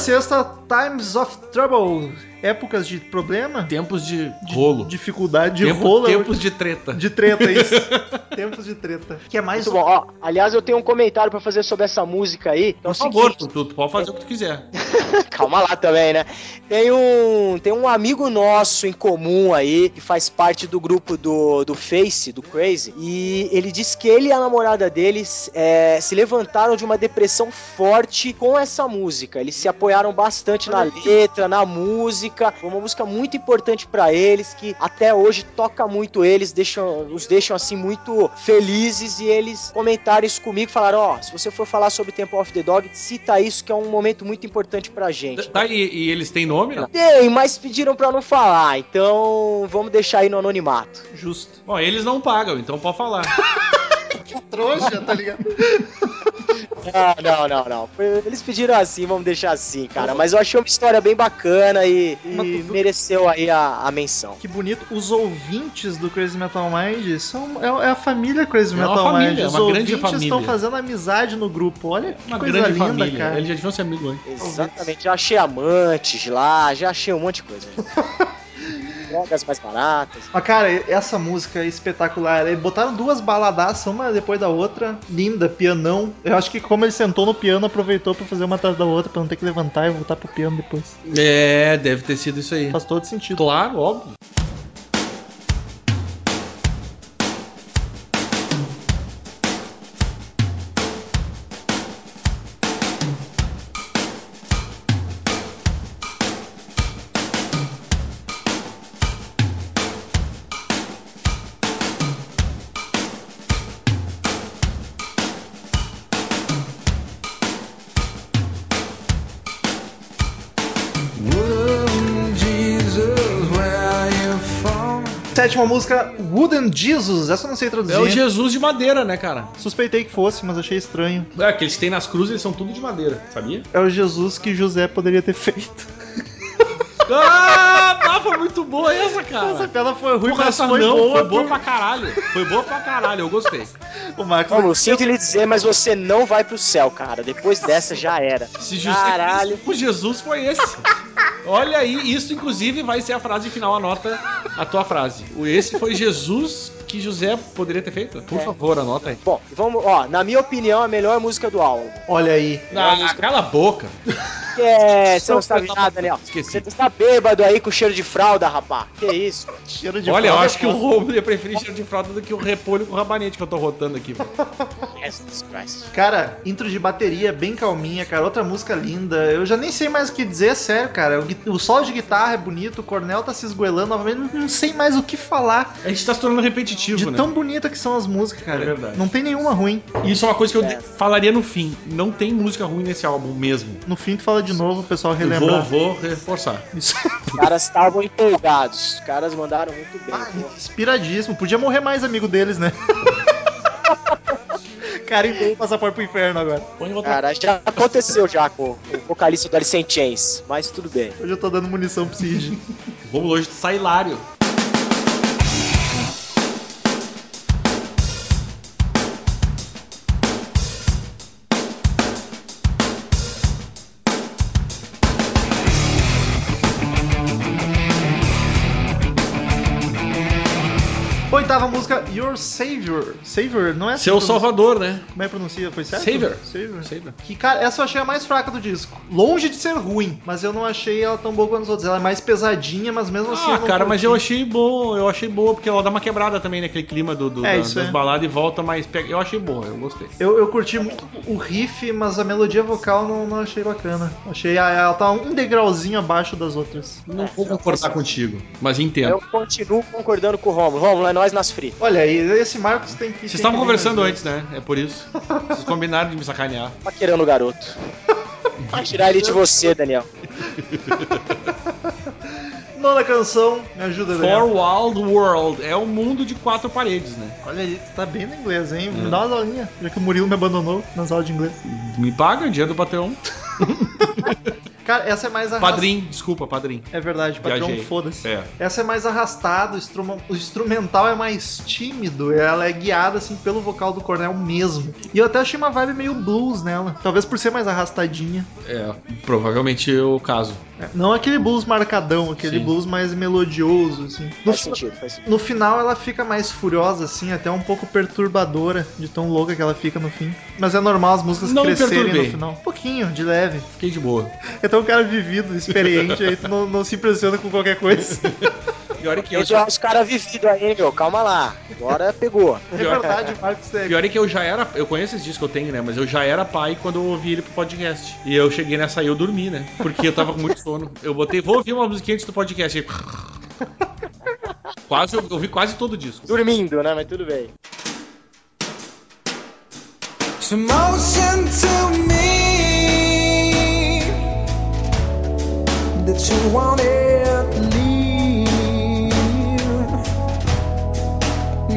Sexta, Times of Trouble. Épocas de problema, Tempos de de rolo. dificuldade, de Tempo- rolo. tempos de treta. De treta, isso. Tempos de treta. Que é mais Muito bom. Ó, aliás, eu tenho um comentário pra fazer sobre essa música aí. que é o Por favor, seguinte- tu, tu pode fazer o que tu quiser. Calma lá também, né? Tem um, tem um amigo nosso em comum aí, que faz parte do grupo do, do Face, do Crazy, e ele disse que ele e a namorada deles é, se levantaram de uma depressão forte com essa música. Eles se apoiaram bastante na letra, na música. Foi uma música muito importante pra eles, que até hoje toca muito eles, deixam, os deixam assim muito felizes, e eles comentaram isso comigo, falaram, ó, se você for falar sobre Temple of the Dog, cita isso, que é um momento muito importante pra gente. Tá, e, e eles têm nome? Não? Tem, mas pediram pra não falar, então vamos deixar aí no anonimato. justo. Bom, eles não pagam, então pode falar. Trouxa, tá ligado? Não, não, não, não. Eles pediram assim, vamos deixar assim, cara. Mas eu achei uma história bem bacana e, e mereceu aí a, a menção. Que bonito. Os ouvintes do Crazy Metal Mind são é, é a família Crazy É uma Metal família, Mind. é Os uma grande ouvintes família. estão fazendo amizade no grupo. Olha que Uma coisa grande linda, família. cara. Eles já deviam ser amigos antes. Exatamente, já achei amantes lá, já achei um monte de coisa. Drogas mais baratas. Mas, cara, essa música é espetacular. Eles botaram duas baladaças, uma depois da outra. Linda, pianão. Eu acho que como ele sentou no piano, aproveitou pra fazer uma atrás da outra, pra não ter que levantar e voltar pro piano depois. É, deve ter sido isso aí. Faz todo sentido. Claro, óbvio. Sétima música, Wooden Jesus. Essa eu não sei traduzir. É o Jesus de madeira, né, cara? Suspeitei que fosse, mas achei estranho. É, que eles têm nas cruzes, eles são tudo de madeira, sabia? É o Jesus que José poderia ter feito. Ah, tá, foi muito boa essa, cara. Essa piada foi ruim, Porra, mas essa foi não, boa. foi boa por- pra caralho. Foi boa pra caralho, eu gostei. O Marcos Vamos, sinto lhe dizer, mas você não vai pro céu, cara. Depois dessa já era. Se Caralho. O Jesus foi esse. Olha aí, isso inclusive vai ser a frase final, anota a tua frase. O esse foi Jesus que José poderia ter feito? Por É. favor, anota aí. Bom, vamos, ó, na minha opinião, a melhor música do álbum. Olha aí. Ah, cala a boca. É, você não sabe nada, Daniel. Esqueci. Você tá bêbado aí com cheiro de fralda, rapá. Que isso? Cheiro de Olha, eu fralda. acho que o Romulo ia preferir cheiro de fralda do que o repolho com rabanete que eu tô rotando aqui. velho. Jesus Christ. Cara, intro de bateria bem calminha, cara. Outra música linda. Eu já nem sei mais o que dizer, é sério, cara. O, o solo de guitarra é bonito, o Cornel tá se esgoelando novamente. Não, não sei mais o que falar. A gente tá se tornando repetitivo, De né? tão bonita que são as músicas, cara. É verdade. Não tem nenhuma ruim. E Isso é uma coisa que eu É. falaria no fim. Não tem música ruim nesse álbum mesmo. No fim, tu fala de novo, o pessoal Eu vou, vou reforçar. Isso. Os caras estavam empolgados. Os caras mandaram muito bem. Ah, inspiradíssimo. Podia morrer mais amigo deles, né? Cara, então passaporte pro inferno agora. Cara, já aconteceu já com o vocalista do Alice in Chains, mas tudo bem. Hoje eu tô dando munição pro Cid. O Romulo hoje sai Savior. Savior, não é assim Seu Salvador, né? Como é que pronuncia? Foi certo? Savior. Savior. Savior. Que, cara, essa eu achei a mais fraca do disco. Longe de ser ruim, mas eu não achei ela tão boa quanto as outras. Ela é mais pesadinha, mas mesmo assim. Ah, eu não cara, mas eu achei bom, eu achei boa, porque ela dá uma quebrada também naquele clima do, do- É, da- das é. baladas e volta mais. pe- Eu achei boa, eu gostei. Eu, eu curti muito o riff, mas a melodia vocal não, não achei bacana. Achei ah, ela tá um degrauzinho abaixo das outras. Não vou concordar contigo, mas entendo. Eu continuo concordando com o Romulo. Romulo, é nós nas fritas. Olha aí, esse Marcos tem que. Vocês estavam conversando antes, né? É por isso. Vocês combinaram de me sacanear. Paquerando o garoto. Vai tirar ele de você, Daniel. Nona canção, me ajuda, For Daniel. Wild World é um mundo de quatro paredes, né? Olha aí, tu tá bem no inglês, hein? É. Me dá umas aulinhas, já que o Murilo me abandonou nas aulas de inglês. Me paga dinheiro do Patreon. Cara, essa é mais arrastada. Padrim, desculpa, padrim. É verdade, Viajei. foda-se. É. Essa é mais arrastada, o, instrumental é mais tímido, ela é guiada assim pelo vocal do Cornel mesmo. E eu até achei uma vibe meio blues nela, talvez por ser mais arrastadinha. É, provavelmente é o caso. É, Não aquele blues marcadão, aquele Sim. blues mais melodioso, assim. No, Faz sentido, faz sentido. no final ela fica mais furiosa, assim, até um pouco perturbadora de tão louca que ela fica no fim. Mas é normal as músicas Não crescerem perturbei. no final. Um pouquinho, de leve. Fiquei de boa. Então um cara vivido, experiente, aí tu não, não se impressiona com qualquer coisa. Pior é que eu, Eu já os caras vividos aí, meu. Calma lá. Agora pegou. É verdade, Marcos é Pior é que eu já era. Eu conheço esses discos que eu tenho, né? Mas eu já era pai quando eu ouvi ele pro podcast. E eu cheguei nessa aí eu dormi, né? Porque eu tava com muito sono. Eu botei, vou ouvir uma musiquinha antes do podcast. Aí... Quase, eu ouvi quase todo o disco. Dormindo, né? Mas tudo bem. It's emotion to me that you won't ever leave.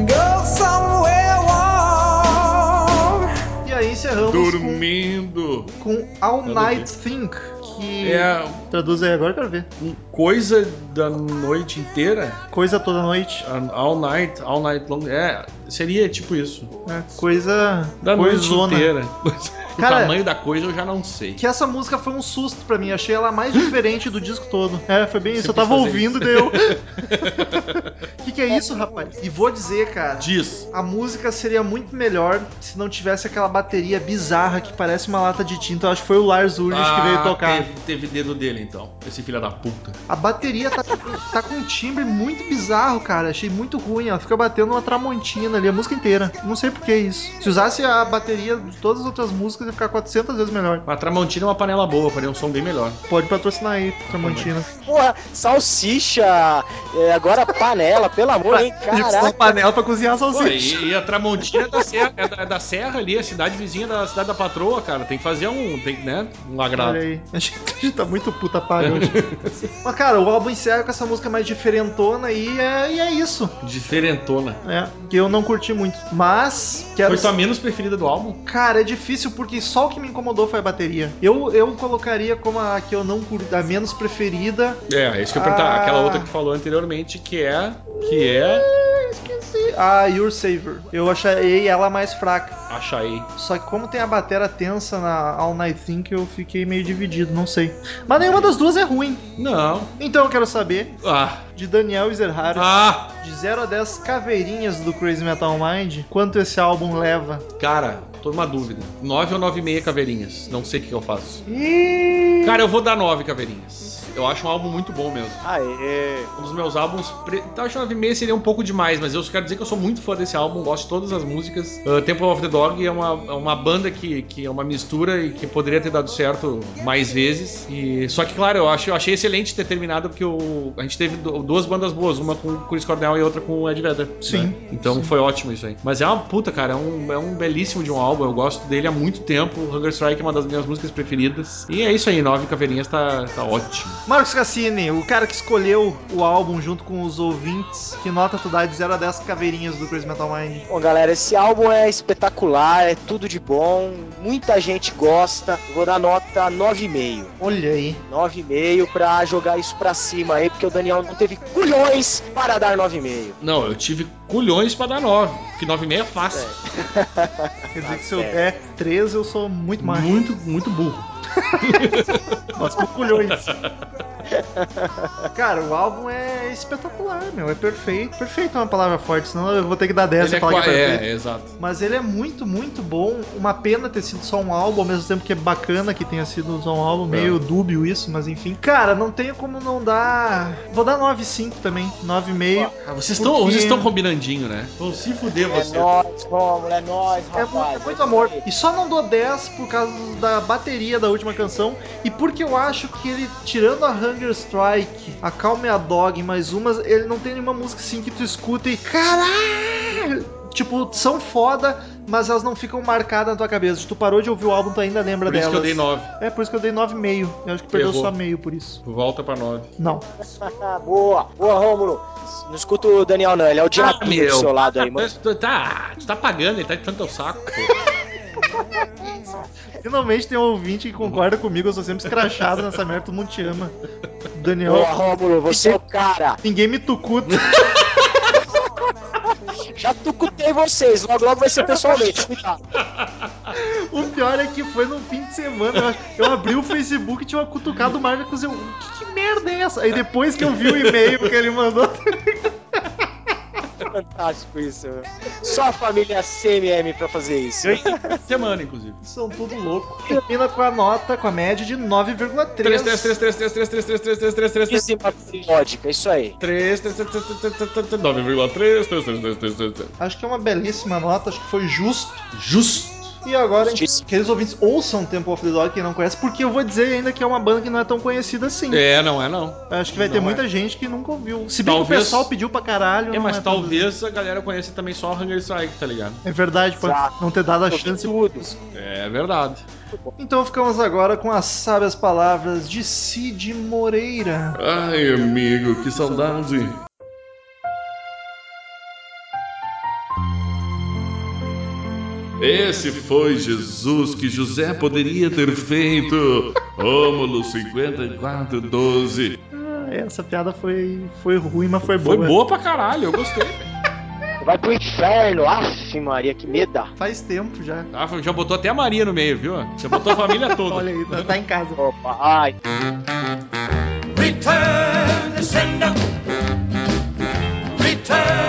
Go somewhere warm. E aí encerramos Dormindo. com, com All Night Think, que É traduz aí agora, quero ver. coisa da noite inteira. Coisa toda noite. All night, all night long. É, seria tipo isso. É, coisa Da noite coisona. inteira. o Cara, tamanho da coisa eu já não sei. Que essa música foi um susto pra mim, achei ela mais diferente do disco todo. É, foi bem isso. Eu tava ouvindo e deu. O que, que é isso, rapaz? E vou dizer, cara. Diz. A música seria muito melhor se não tivesse aquela bateria bizarra que parece uma lata de tinta. Eu acho que foi o Lars Ulrich que veio tocar. Ah, Teve, teve dedo dele então. Esse filho da puta. A bateria tá, tá com um timbre muito bizarro, cara. Achei muito ruim. Ela fica batendo uma tramontina ali a música inteira. Não sei por que isso. Se usasse a bateria de todas as outras músicas, ia ficar 400 vezes melhor. A Tramontina é uma panela boa, faria um som bem melhor. Pode patrocinar aí, Tramontina. Porra, salsicha, é, agora panela, pelo amor, hein? Caraca. panela pra cozinhar a Pô, salsicha. e, e a Tramontina é da, serra, é, da, é da Serra ali, a cidade vizinha da cidade da patroa, cara. Tem que fazer um, tem, né, um agrado. Olha aí. A gente, a gente tá muito puta paga hoje. Mas, cara, o álbum encerra com essa música mais diferentona e é, e é isso. Diferentona. É, que eu não curti muito. Mas, quero. Foi tua menos preferida do álbum? Cara, é difícil porque só o que me incomodou foi a bateria. Eu, eu colocaria como a que eu não curti, a menos preferida. É, é isso que eu ia perguntar. Ah. Aquela outra que falou anteriormente, que é. Que é. Esqueci. A Your Saver. Eu achei ela mais fraca. Achei. Só que como tem a batera tensa na All Night Think, eu fiquei meio dividido, não sei. Mas nenhuma das duas é ruim. Não. Então eu quero saber, Ah. De Daniel Ezerhard, Ah! de 0 a 10 caveirinhas do Crazy Metal Mind, quanto esse álbum leva? Cara, tô numa dúvida. 9 ou 9,5 caveirinhas. Não sei o que eu faço. Ih, Cara, eu vou dar 9 caveirinhas. Eu acho um álbum muito bom mesmo. Aê. Um dos meus álbuns. Pre... Eu acho 9,5 seria um pouco demais, mas eu só quero dizer que eu sou muito fã desse álbum, gosto de todas as músicas. Uh, Temple of the Dog é uma, é uma banda que, que é uma mistura e que poderia ter dado certo mais vezes. E Só que, claro, eu, acho, eu achei excelente ter terminado, porque o... a gente teve du- duas bandas boas, uma com o Chris Cornell e outra com o Ed Vedder. Sim, né? Então sim. foi ótimo isso aí. Mas é uma puta, cara, é um, é um belíssimo de um álbum, eu gosto dele há muito tempo. Hunger Strike é uma das minhas músicas preferidas. E é isso aí, nove caveirinhas tá, tá ótimo. Marcos Cassini, o cara que escolheu o álbum junto com os ouvintes, que nota tu dá de 0 a 10 caveirinhas do Crazy Metal Mind? Bom, galera, esse álbum é espetacular, é tudo de bom, muita gente gosta. Eu Vou dar nota 9,5. Olha aí. 9,5 pra jogar isso pra cima aí, porque o Daniel não teve culhões para dar 9,5. Não, eu tive culhões pra dar 9, porque 9,5 é fácil. Quer dizer que se eu der 13, eu sou muito macho. Muito, muito burro. Mas com culhões. Cara, o álbum é espetacular, meu. É perfeito. Perfeito é uma palavra forte, senão eu vou ter que dar 10 Ele pra é, falar qua- que é perfeito. é, exato. Mas ele é muito, muito bom. Uma pena ter sido só um álbum, ao mesmo tempo que é bacana que tenha sido só um álbum. Meio dúbio isso, mas enfim. Cara, não tenho como não dar. Vou dar 9,5 também. 9,5. Ah, vocês estão Porque- vocês estão combinandinho, né? Vão se fuder É vocês. nóis, Romulo, é nóis, É, rapaz. é muito isso amor. aí. E só não dou 10 por causa da bateria da última canção. E porque eu acho que ele, tirando a Hunger Strike, a Calm e a Dog, mais umas, ele não tem nenhuma música assim que tu escuta e. Caralho! Tipo, são foda, mas elas não ficam marcadas na tua cabeça. Tu parou de ouvir o álbum, tu ainda lembra Por isso delas. que eu dei 9. É, por isso que eu dei 9,5. Eu acho que perdeu Errou. só meio por isso. Volta pra 9. Não. boa, boa, Rômulo. Não escuta o Daniel, não. Ele é o diabo do seu lado aí, mano. Tu tá, tu tá pagando, ele tá de tanto teu saco. pô. Finalmente tem um ouvinte que concorda comigo, eu sou sempre escrachado nessa merda, todo mundo te ama. Daniel, Boa, Rômulo, você é o cara. ninguém me tucuta. Já tucutei vocês, logo logo vai ser pessoalmente. Cuidado. O pior é que foi no fim de semana. Eu, abri o Facebook e tinha uma cutucada do Marcos. Eu, que, que merda é essa? Aí depois que eu vi o e-mail que ele mandou, Fantástico isso. Só a família CMM pra fazer isso. Semana, inclusive. são tudo louco. Termina com a nota, com a média de 9,3. 3, 3, 3, 3, 3, 3, 3, 3, 3, 3, 3, 3, 3, Dízima periódica, isso aí. 3, 3, 3, 3, 3, 3, 3, 3, 9,3, 3, 3, 3, 3, 3, 3. Acho que é uma belíssima nota, acho que foi justo. Justo. E agora, Justíssimo. que os ouvintes ouçam Temple of the Dog, quem não conhece, porque eu vou dizer ainda que é uma banda que não é tão conhecida assim. É, não é não. Acho que vai ter Não muita gente que nunca ouviu. Se bem que Talvez- o pessoal pediu pra caralho. É, não mas tão- talvez a galera conheça também só o Hunger Strike, tá ligado? É verdade, pode Exato. não ter dado a chance. É verdade. Então ficamos agora com as sábias palavras de Cid Moreira. Ai, amigo, que saudade. Esse foi Jesus que José poderia ter feito. Rômulo 5412. Ah, essa piada foi, foi ruim, mas foi boa. Foi boa pra caralho, eu gostei. Vai pro inferno. Aff, Maria, que meda. Faz tempo já. Ah, já botou até a Maria no meio, viu? Já botou a família toda. Olha aí, tá, tá em casa. Opa, ai. Return to sender. Return.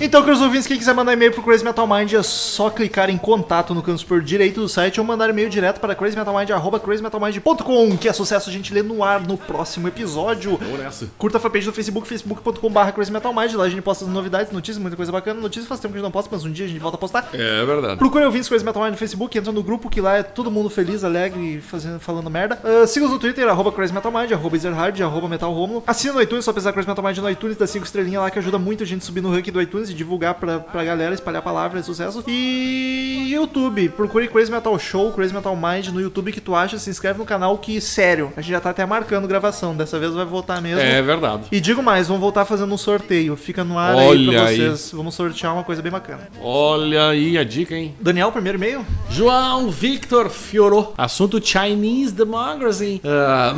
Então, queridos ouvintes, quem quiser mandar e-mail pro Crazy Metal Mind é só clicar em contato no canto superior direito do site ou mandar e-mail direto para crazymetalmind.com, que é sucesso a gente lê no ar no próximo episódio. Vamos nessa. Curta a fanpage do Facebook, facebook.com.br crazymetalmind, lá a gente posta as novidades, notícias, muita coisa bacana. Notícias faz tempo que a gente não posta, mas um dia a gente volta a postar. É verdade. Procure ouvintes Crazy Metal Mind no Facebook, entra no grupo que lá é todo mundo feliz, alegre, fazendo, falando merda. Uh, Siga-os no Twitter, arroba Crazy Metal Mind, arroba Ezerhard, arroba Metal Romulo. Assina no iTunes, só pesquisar Crazy Metal Mind no iTunes, dá 5 estrelinhas lá que ajuda muito a gente subir no ranking do iTunes e divulgar pra, pra galera, espalhar a palavra, é sucesso. E YouTube, procure Crazy Metal Show, Crazy Metal Mind no YouTube que tu acha, se inscreve no canal que, sério, a gente já tá até marcando gravação, dessa vez vai voltar mesmo. É verdade. E digo mais, vamos voltar fazendo um sorteio. Fica no ar Olha aí pra aí. vocês. Vamos sortear uma coisa bem bacana. Olha aí a dica, hein? Daniel, primeiro e-mail? João Victor Fioró. Assunto Chinese Democracy. Ah,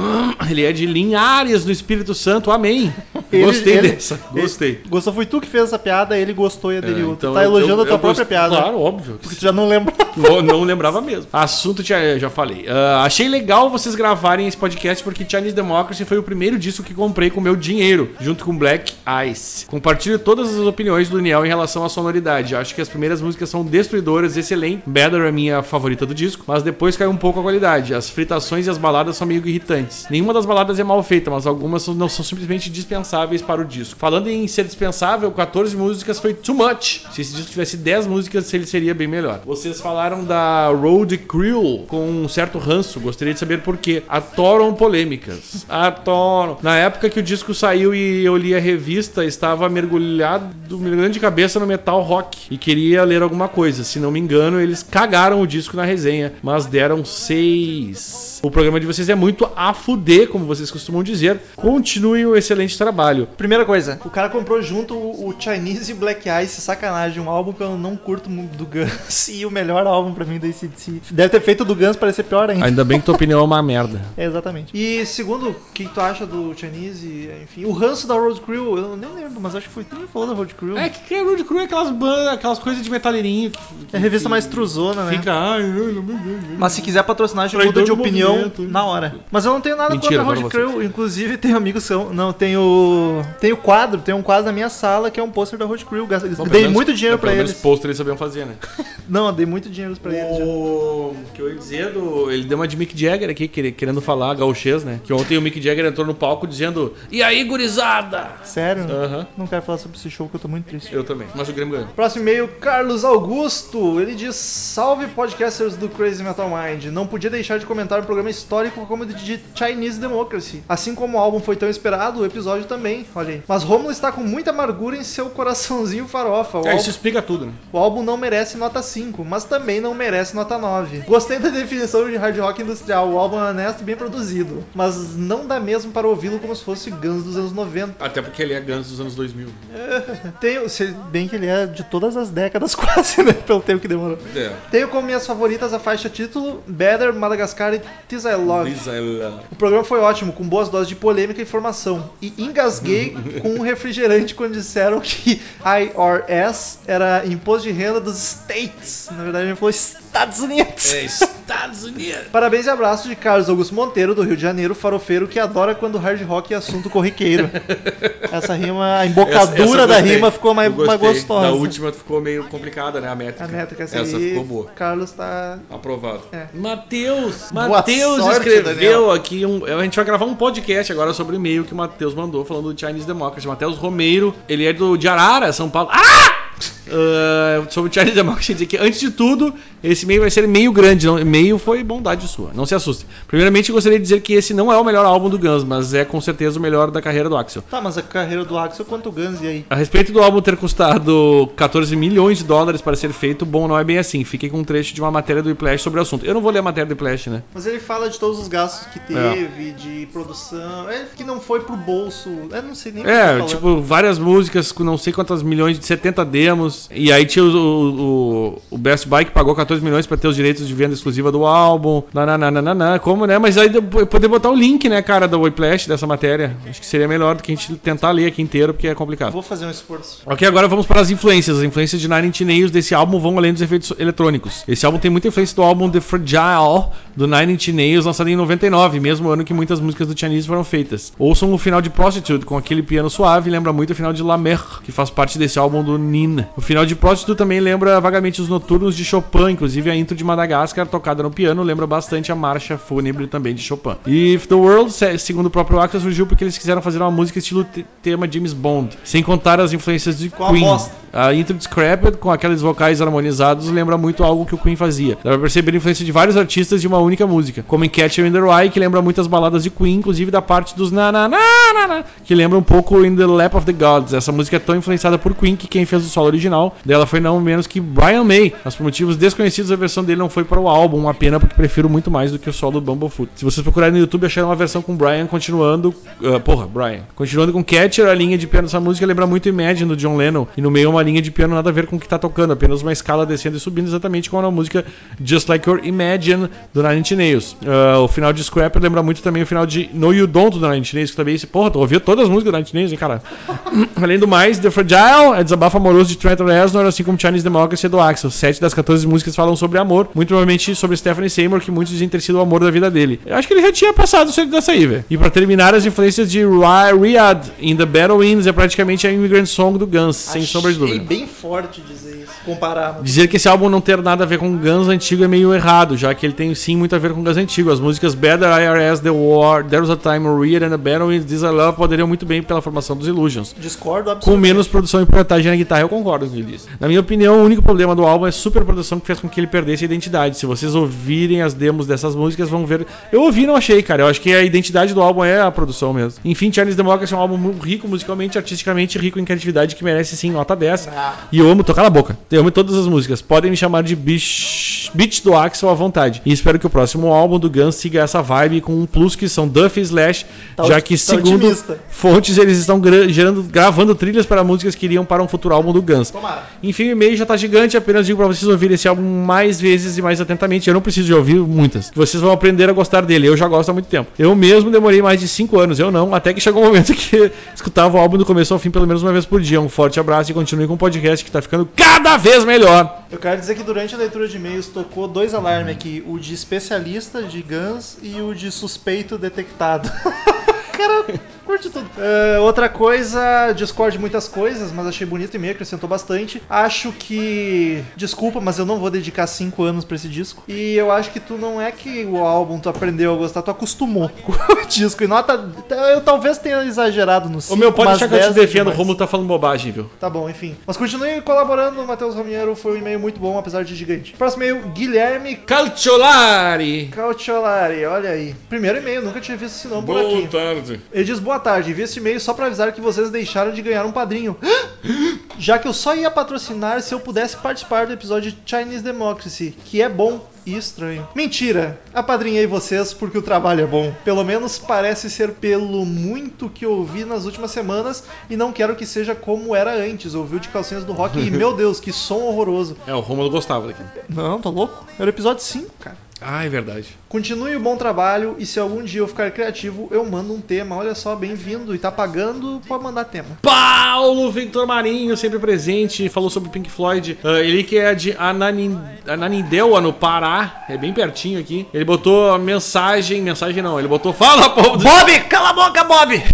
ele é de Linhares, no Espírito Santo. Amém. Gostei Ele- dessa. Gostei. Ele- Gostou, foi tu que fez essa piada, ele gostou e aderiu. É, então tu tá eu- elogiando eu- a tua própria gost- piada. Claro, óbvio. Porque tu já não lembra. Não, não lembrava mesmo. Assunto, Chi- já falei. Ah, achei legal vocês gravarem esse podcast porque Chinese Democracy foi o primeiro disco que comprei com meu dinheiro, junto com Black Ice. Compartilho todas as opiniões do Daniel em relação à sonoridade. Acho que as primeiras músicas são destruidoras, excelente. Better é a minha favorita do disco, mas depois caiu um pouco a qualidade. As fritações e as baladas são meio irritantes. Nenhuma das baladas é mal feita, mas algumas não são simplesmente dispensáveis para o disco. Falando em ser dispensável, 14 músicas foi too much. Se esse disco tivesse 10 músicas, ele seria bem melhor. Vocês falaram da Road Crew com um certo ranço. Gostaria de saber por quê. Atoram polêmicas. Atoram. Na época que o disco saiu e eu li a revista, estava mergulhado, mergulhando de cabeça no metal rock e queria ler alguma coisa. Se não me engano, eles cagaram o disco na resenha, mas deram 6. O programa de vocês é muito a fuder, como vocês costumam dizer. Continuem o excelente trabalho. Primeira coisa, o cara comprou junto o, o Chinese e Black Ice, sacanagem, um álbum que eu não curto muito do Guns e o melhor álbum pra mim do ACDC. Deve ter feito do Guns parecer pior ainda. Ainda bem que tua opinião é uma merda. É, exatamente. E segundo, o que tu acha do Chinese? Enfim, o ranço da Road Crew, eu nem lembro, mas acho que foi tu que falou da Road Crew. É que que é Road Crew é aquelas bandas, aquelas coisas de metaleirinho. que- É a revista que mais truzona, né? Fica. Ai, ai, não me engano. Mas se quiser patrocinar, a gente muda de do opinião na hora. Mas eu não tenho nada Mentira, contra a Road Crew. Inclusive, tenho amigos que são. Não, tenho. Tenho quadro, tem um quadro na minha sala que é um pôster da Road Crew. Dei menos- muito dinheiro é, pra pelo eles. menos pôster eles sabiam fazer, né? Não, eu dei muito dinheiro pra eles. O que eu ia dizer, do... ele deu uma de Mick Jagger aqui, quer- querendo falar gauchês, né? Que ontem o Mick Jagger entrou no palco dizendo: E aí, gurizada? Sério? Aham. Não quero falar sobre esse show que eu tô muito triste. Eu também. Mas o Grêmio ganhou. Próximo e-mail, Carlos Augusto. Ele diz: Salve podcasters do Crazy Metal Mind. Não podia deixar de comentar o programa histórico como o de Chinese Democracy. Assim como o álbum foi tão esperado, o episódio também. Olha aí. Mas Romulo está com muita amargura em seu coraçãozinho farofa. O, É, álbum, isso explica tudo, né? o álbum não merece nota 5, mas também não merece nota 9. Gostei da definição de hard rock industrial. O álbum é honesto e bem produzido. Mas não dá mesmo para ouvi-lo como se fosse Guns dos anos 90. Até porque ele é Guns dos anos 2000. Tenho, se bem que ele é de todas as décadas quase, né? Pelo tempo que demorou. É. Tenho como minhas favoritas a faixa título Better, Madagascar e Tis I Love. This I love. O programa foi ótimo, com boas doses de polêmica e informação. E engasguei com um refrigerante quando disseram que IRS era Imposto de Renda dos States. Na verdade, ele falou Estados Unidos. É Estados Unidos. Parabéns e abraços de Carlos Augusto Monteiro, do Rio de Janeiro, farofeiro que adora quando hard rock é assunto corriqueiro. Essa rima, a embocadura Essa- essa da rima ficou mais, mais gostosa. Na última ficou meio complicada, né? A métrica. A métrica essa, Essa aí, ficou boa. Carlos tá. Aprovado. É. Matheus! Boa Matheus escreveu Daniel. aqui um. A gente vai gravar um podcast agora sobre o e-mail que o Matheus mandou falando do Chinese Democracy. Matheus Romeiro, ele é do de Arara, São Paulo. Ah! Ah, sobre o Chinese Democracy, dizer que antes de tudo, esse e-mail vai ser meio grande. Não, e-mail foi bondade sua, não se assuste. Primeiramente, gostaria de dizer que esse não é o melhor álbum do Guns, mas é com certeza o melhor da carreira do Axel. Tá, mas a carreira do Axel quanto o Guns e aí? A respeito do álbum ter custado 14 milhões de dólares para ser feito, bom, não é bem assim. Fiquei com um trecho de uma matéria do Whiplash sobre o assunto. Eu não vou ler a matéria do Whiplash, né? Mas ele fala de todos os gastos que teve, de produção. É que não foi pro bolso. Eu não sei nem É, tipo, várias músicas com não sei quantas milhões de 70 demos. E aí tinha o, o, o Best Buy que pagou 14 milhões pra ter os direitos de venda exclusiva do álbum. Nananana, como, né? Mas aí poder botar o link, né, cara, da Whiplash, dessa matéria. Acho que seria melhor do que a gente tentar ler aqui inteiro, porque é complicado. Vou fazer um esforço. Ok, agora vamos para as influências. As influências de Nine Inch Nails desse álbum vão além dos efeitos eletrônicos. Esse álbum tem muita influência do álbum The Fragile, do Nine Inch Nails, lançado em 99, mesmo ano que muitas músicas do Chinese foram feitas. Ouçam o final de Prostitute, com aquele piano suave, lembra muito o final de La Mer, que faz parte desse álbum do Nin. O final de Prostitute também lembra vagamente os noturnos de Chopin, inclusive a intro de Madagascar, tocada no piano, lembra bastante a marcha fúnebre também de Chopin. E If the World, segundo o próprio Axel, surgiu porque eles quiseram fazer uma música estilo tema James Bond, sem contar as influências de a Queen. bosta. A intro de Scrapped, com aqueles vocais harmonizados, lembra muito algo que o Queen fazia. Dá pra perceber a influência de vários artistas de uma única música, como em Catcher in the Rye, que lembra muitas baladas de Queen, inclusive da parte dos na na na na na, que lembra um pouco In the Lap of the Gods. Essa música é tão influenciada por Queen que quem fez o solo original dela foi não menos que Brian May. Mas por motivos desconhecidos, a versão dele não foi para o álbum, uma pena porque prefiro muito mais do que o solo do Bumblefoot. Se vocês procurarem no YouTube, acharam uma versão com Brian continuando. ah, porra, Brian. Continuando com Catcher, a linha de piano dessa música lembra muito Imagine do John Lennon. E no meio uma linha de piano nada a ver com o que tá tocando, apenas uma escala descendo e subindo, exatamente como na música Just Like Your Imagine do Nine Inch Nails. Ah, o final de Scrapper lembra muito também o final de No You Don't do Nine Inch Nails, que também, porra, tu ouviu todas as músicas do Nine Inch Nails, hein, cara? Além do mais, The Fragile é desabafo amoroso de Trent Reznor, assim como Chinese Democracy do Axel. Sete das 14 músicas falam sobre amor, muito provavelmente sobre Stephanie Seymour, que muitos dizem ter sido o amor da vida dele. Eu acho que ele já tinha passado isso dessa aí, velho. E pra terminar, as influências de Riyadh in The Battle Winds é praticamente a Immigrant Song do Guns, sem sombra de dúvida. bem forte dizer isso, comparar. Dizer que esse álbum não ter nada a ver com Guns antigo é meio errado, já que ele tem sim muito a ver com Guns antigo. As músicas Better IRS, The War, There Was a Time, Read and the Battle Winds, This I Love poderiam muito bem pela formação dos Illusions. Discordo Com absolutamente. menos produção e pilotagem na guitarra, eu concordo com o. Na minha opinião, o único problema do álbum é a superprodução que fez com que ele perdesse a identidade. Se vocês ouvirem as demos dessas músicas, vão ver. Eu ouvi e não achei, cara. Eu acho que a identidade do álbum é a produção mesmo. Enfim, Chinese Democracy é um álbum rico musicalmente, artisticamente, rico em criatividade, que merece sim nota 10. Ah. E eu amo tocar na boca. Eu amo todas as músicas. Podem me chamar de Beach do Axel à vontade. E espero que o próximo álbum do Guns siga essa vibe com um plus que são Duff e Slash, Tá já que tá segundo otimista. fontes eles estão gra- gerando, gravando trilhas para músicas que iriam para um futuro álbum do Guns. Tomara. Enfim, o e-mail já tá gigante, apenas digo pra vocês ouvirem esse álbum mais vezes e mais atentamente. Eu não preciso de ouvir muitas. Vocês vão aprender a gostar dele. Eu já gosto há muito tempo. Eu mesmo demorei mais de 5 anos, eu não, até que chegou um momento que escutava o álbum do começo ao fim pelo menos uma vez por dia. Um forte abraço e continue com o podcast que tá ficando cada vez melhor. Eu quero dizer que durante a leitura de e-mails tocou dois alarmes aqui: o de especialista de Guns e o de suspeito detectado. Cara, curte tudo. É, outra coisa, discordo de muitas coisas, mas achei bonito o e-mail, acrescentou bastante. Acho que. Desculpa, mas eu não vou dedicar cinco anos pra esse disco. E eu acho que tu não é que o álbum tu aprendeu a gostar, tu acostumou com o disco. E nota. Eu talvez tenha exagerado no 5, O meu pode deixar que eu te 10 é defendo, o. Romulo tá falando bobagem, viu? Tá bom, enfim. Mas continue colaborando, Matheus Romiero. Foi um e-mail muito bom, apesar de gigante. Próximo e-mail, Guilherme Calciolari! Cautiolari. Olha aí. Primeiro e-mail, nunca tinha visto esse nome por aqui. tarde. Ele diz: Boa tarde, vi esse e-mail só pra avisar que vocês deixaram de ganhar um padrinho. Já que eu só ia patrocinar se eu pudesse participar do episódio de Chinese Democracy, que é bom e estranho. Mentira! Apadrinhei vocês porque o trabalho é bom. Pelo menos parece ser pelo muito que ouvi nas últimas semanas e não quero que seja como era antes. Ouviu de calcinhas do rock e, meu Deus, que som horroroso. É, o Romulo gostava daqui. Não, tá louco? Era o episódio 5, cara. Ah, é verdade. Continue o bom trabalho e se algum dia eu ficar criativo, eu mando um tema. Olha só, bem-vindo. E tá pagando, pode mandar tema. Paulo Victor Marinho, sempre presente, falou sobre Pink Floyd. Ah, ele que é de Ananin- Ananindeua, no Pará, é bem pertinho aqui. Ele botou mensagem, mensagem não, ele botou Fala, povo do Bob, cala a boca, Bob!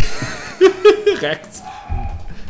Rex.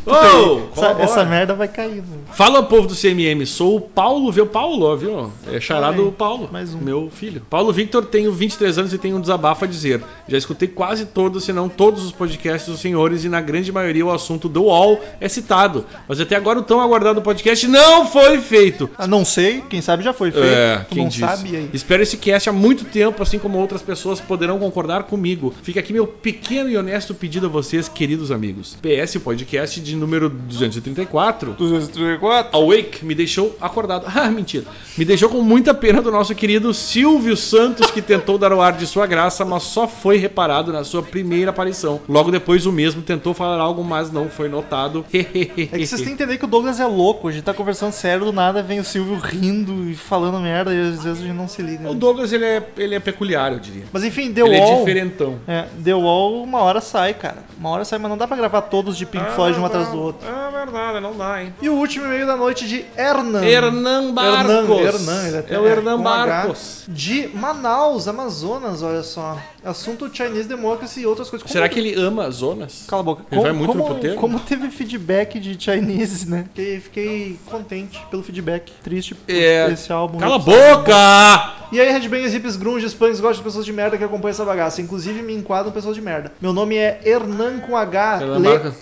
Oh, essa, essa merda vai cair. Fala, povo do CMM, sou o Paulo, viu? Paulo, ó, viu? É charado aí, Paulo, mais um. meu filho. Paulo Victor, tenho 23 anos e tenho um desabafo a dizer. Já escutei quase todos, se não todos os podcasts dos senhores e na grande maioria o assunto do UOL é citado. Mas até agora o tão aguardado podcast não foi feito. Ah, não sei, quem sabe já foi feito. É, tu quem não disse? sabe aí. Espero esse cast há muito tempo, assim como outras pessoas poderão concordar comigo. Fica aqui meu pequeno e honesto pedido a vocês, queridos amigos. PS, o podcast de número 234, 234. Awake me deixou acordado. Ah, mentira. Me deixou com muita pena do nosso querido Silvio Santos, que tentou dar o ar de sua graça, mas só foi reparado na sua primeira aparição. Logo depois, o mesmo tentou falar algo, mas não foi notado. É que vocês têm que entender que o Douglas é louco. A gente tá conversando sério, do nada vem o Silvio rindo e falando merda, e às vezes a gente não se liga. O Douglas, ele é, ele é peculiar, eu diria. Mas enfim, The ele é Wall. diferentão. É, The Wall uma hora sai, cara. Uma hora sai, mas não dá pra gravar todos de Pink Floyd um atrás do outro. É verdade, não dá, hein? E o último e-mail da noite de Hernan. Hernan Barcos. Hernan, Hernan, ele até é o Hernan com H, Barcos. De Manaus, Amazonas, olha só. Assunto Chinese Democracy e outras coisas. Será Como- que ele ama as zonas? Cala a boca. Ele vai muito no como, puteiro? como teve feedback de Chinese, né? Fiquei, fiquei contente pelo feedback. Triste por É. esse álbum. Cala a boca! E aí, headbangers, hips, grunges, punks, gostam de pessoas de merda que acompanham essa bagaça. Inclusive, me enquadram pessoas de merda. Meu nome é Hernan com H.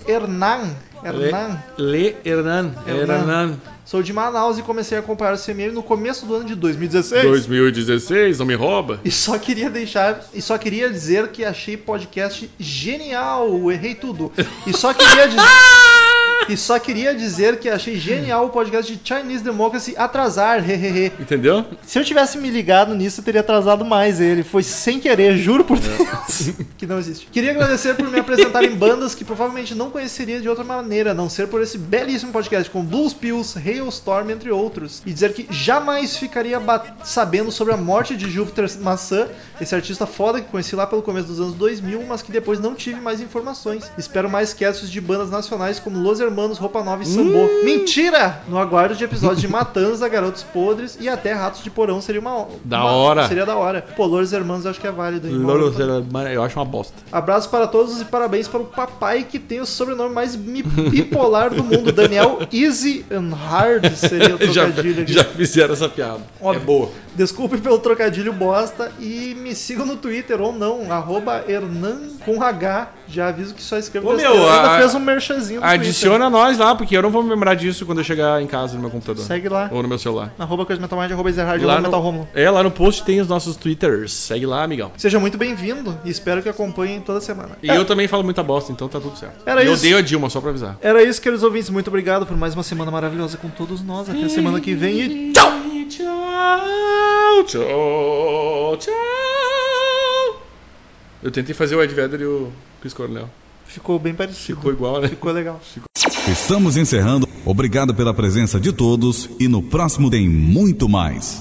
Hernan. Hernan. Hernan. Le Hernan. Hernan. Hernan. Sou de Manaus e comecei a acompanhar o CMM no começo do ano de 2016. 2016, não me rouba? E só queria deixar, e só queria dizer que achei podcast genial. Errei tudo. E só queria dizer E só queria dizer que achei genial o podcast de Chinese Democracy atrasar, hehehe. Entendeu? Se eu tivesse me ligado nisso, eu teria atrasado mais ele. Foi sem querer, juro por Deus. que não existe. Queria agradecer por me apresentar em bandas que provavelmente não conheceria de outra maneira, a não ser por esse belíssimo podcast com Blues Pills, Hailstorm, entre outros. E dizer que jamais ficaria sabendo sobre a morte de Júpiter Maçã, esse artista foda que conheci lá pelo começo dos anos 2000, mas que depois não tive mais informações. Espero mais casts de bandas nacionais como Los Hermanos, Roupa Nova e Sambô. Mentira! No aguardo de episódios de Matanza, Garotos Podres e até Ratos de Porão seria uma... Da uma- hora. Seria da hora. Pô, Los Hermanos eu acho que é válido. hein? Lolo, mano, eu acho uma bosta. Abraço para todos e parabéns para o papai que tem o sobrenome mais bipolar do mundo, Daniel Easy and Hard seria o Já, trocadilho aqui. já fizeram essa piada. Óbvio. É boa. Desculpe pelo trocadilho bosta e me sigam no Twitter ou não, arroba Hernan com H. Já aviso que só escrevo Ô, meu, Ainda a- fez um merchanzinho Adiciona nós lá, porque eu não vou me lembrar disso quando eu chegar em casa no meu computador. Twitter. Segue lá. Ou no meu celular. Arroba Coisa Metal Mind, arroba Ezerhard, Lá arroba Metal no, Romulo. é, lá no post tem os nossos twitters. Segue lá, amigão. Seja muito bem-vindo e espero que acompanhem toda semana. E É, eu também falo muita bosta, então tá tudo certo. Era e eu isso. odeio a Dilma, só pra avisar. Era isso, queridos ouvintes. Muito obrigado por mais uma semana maravilhosa com todos nós. Até semana que vem e tchau! Tchau, tchau, tchau. Eu tentei fazer o Ed Vedder e o Chris Cornell. Ficou bem parecido. Ficou igual, né? Ficou legal. Estamos encerrando. Obrigado pela presença de todos e no próximo tem muito mais.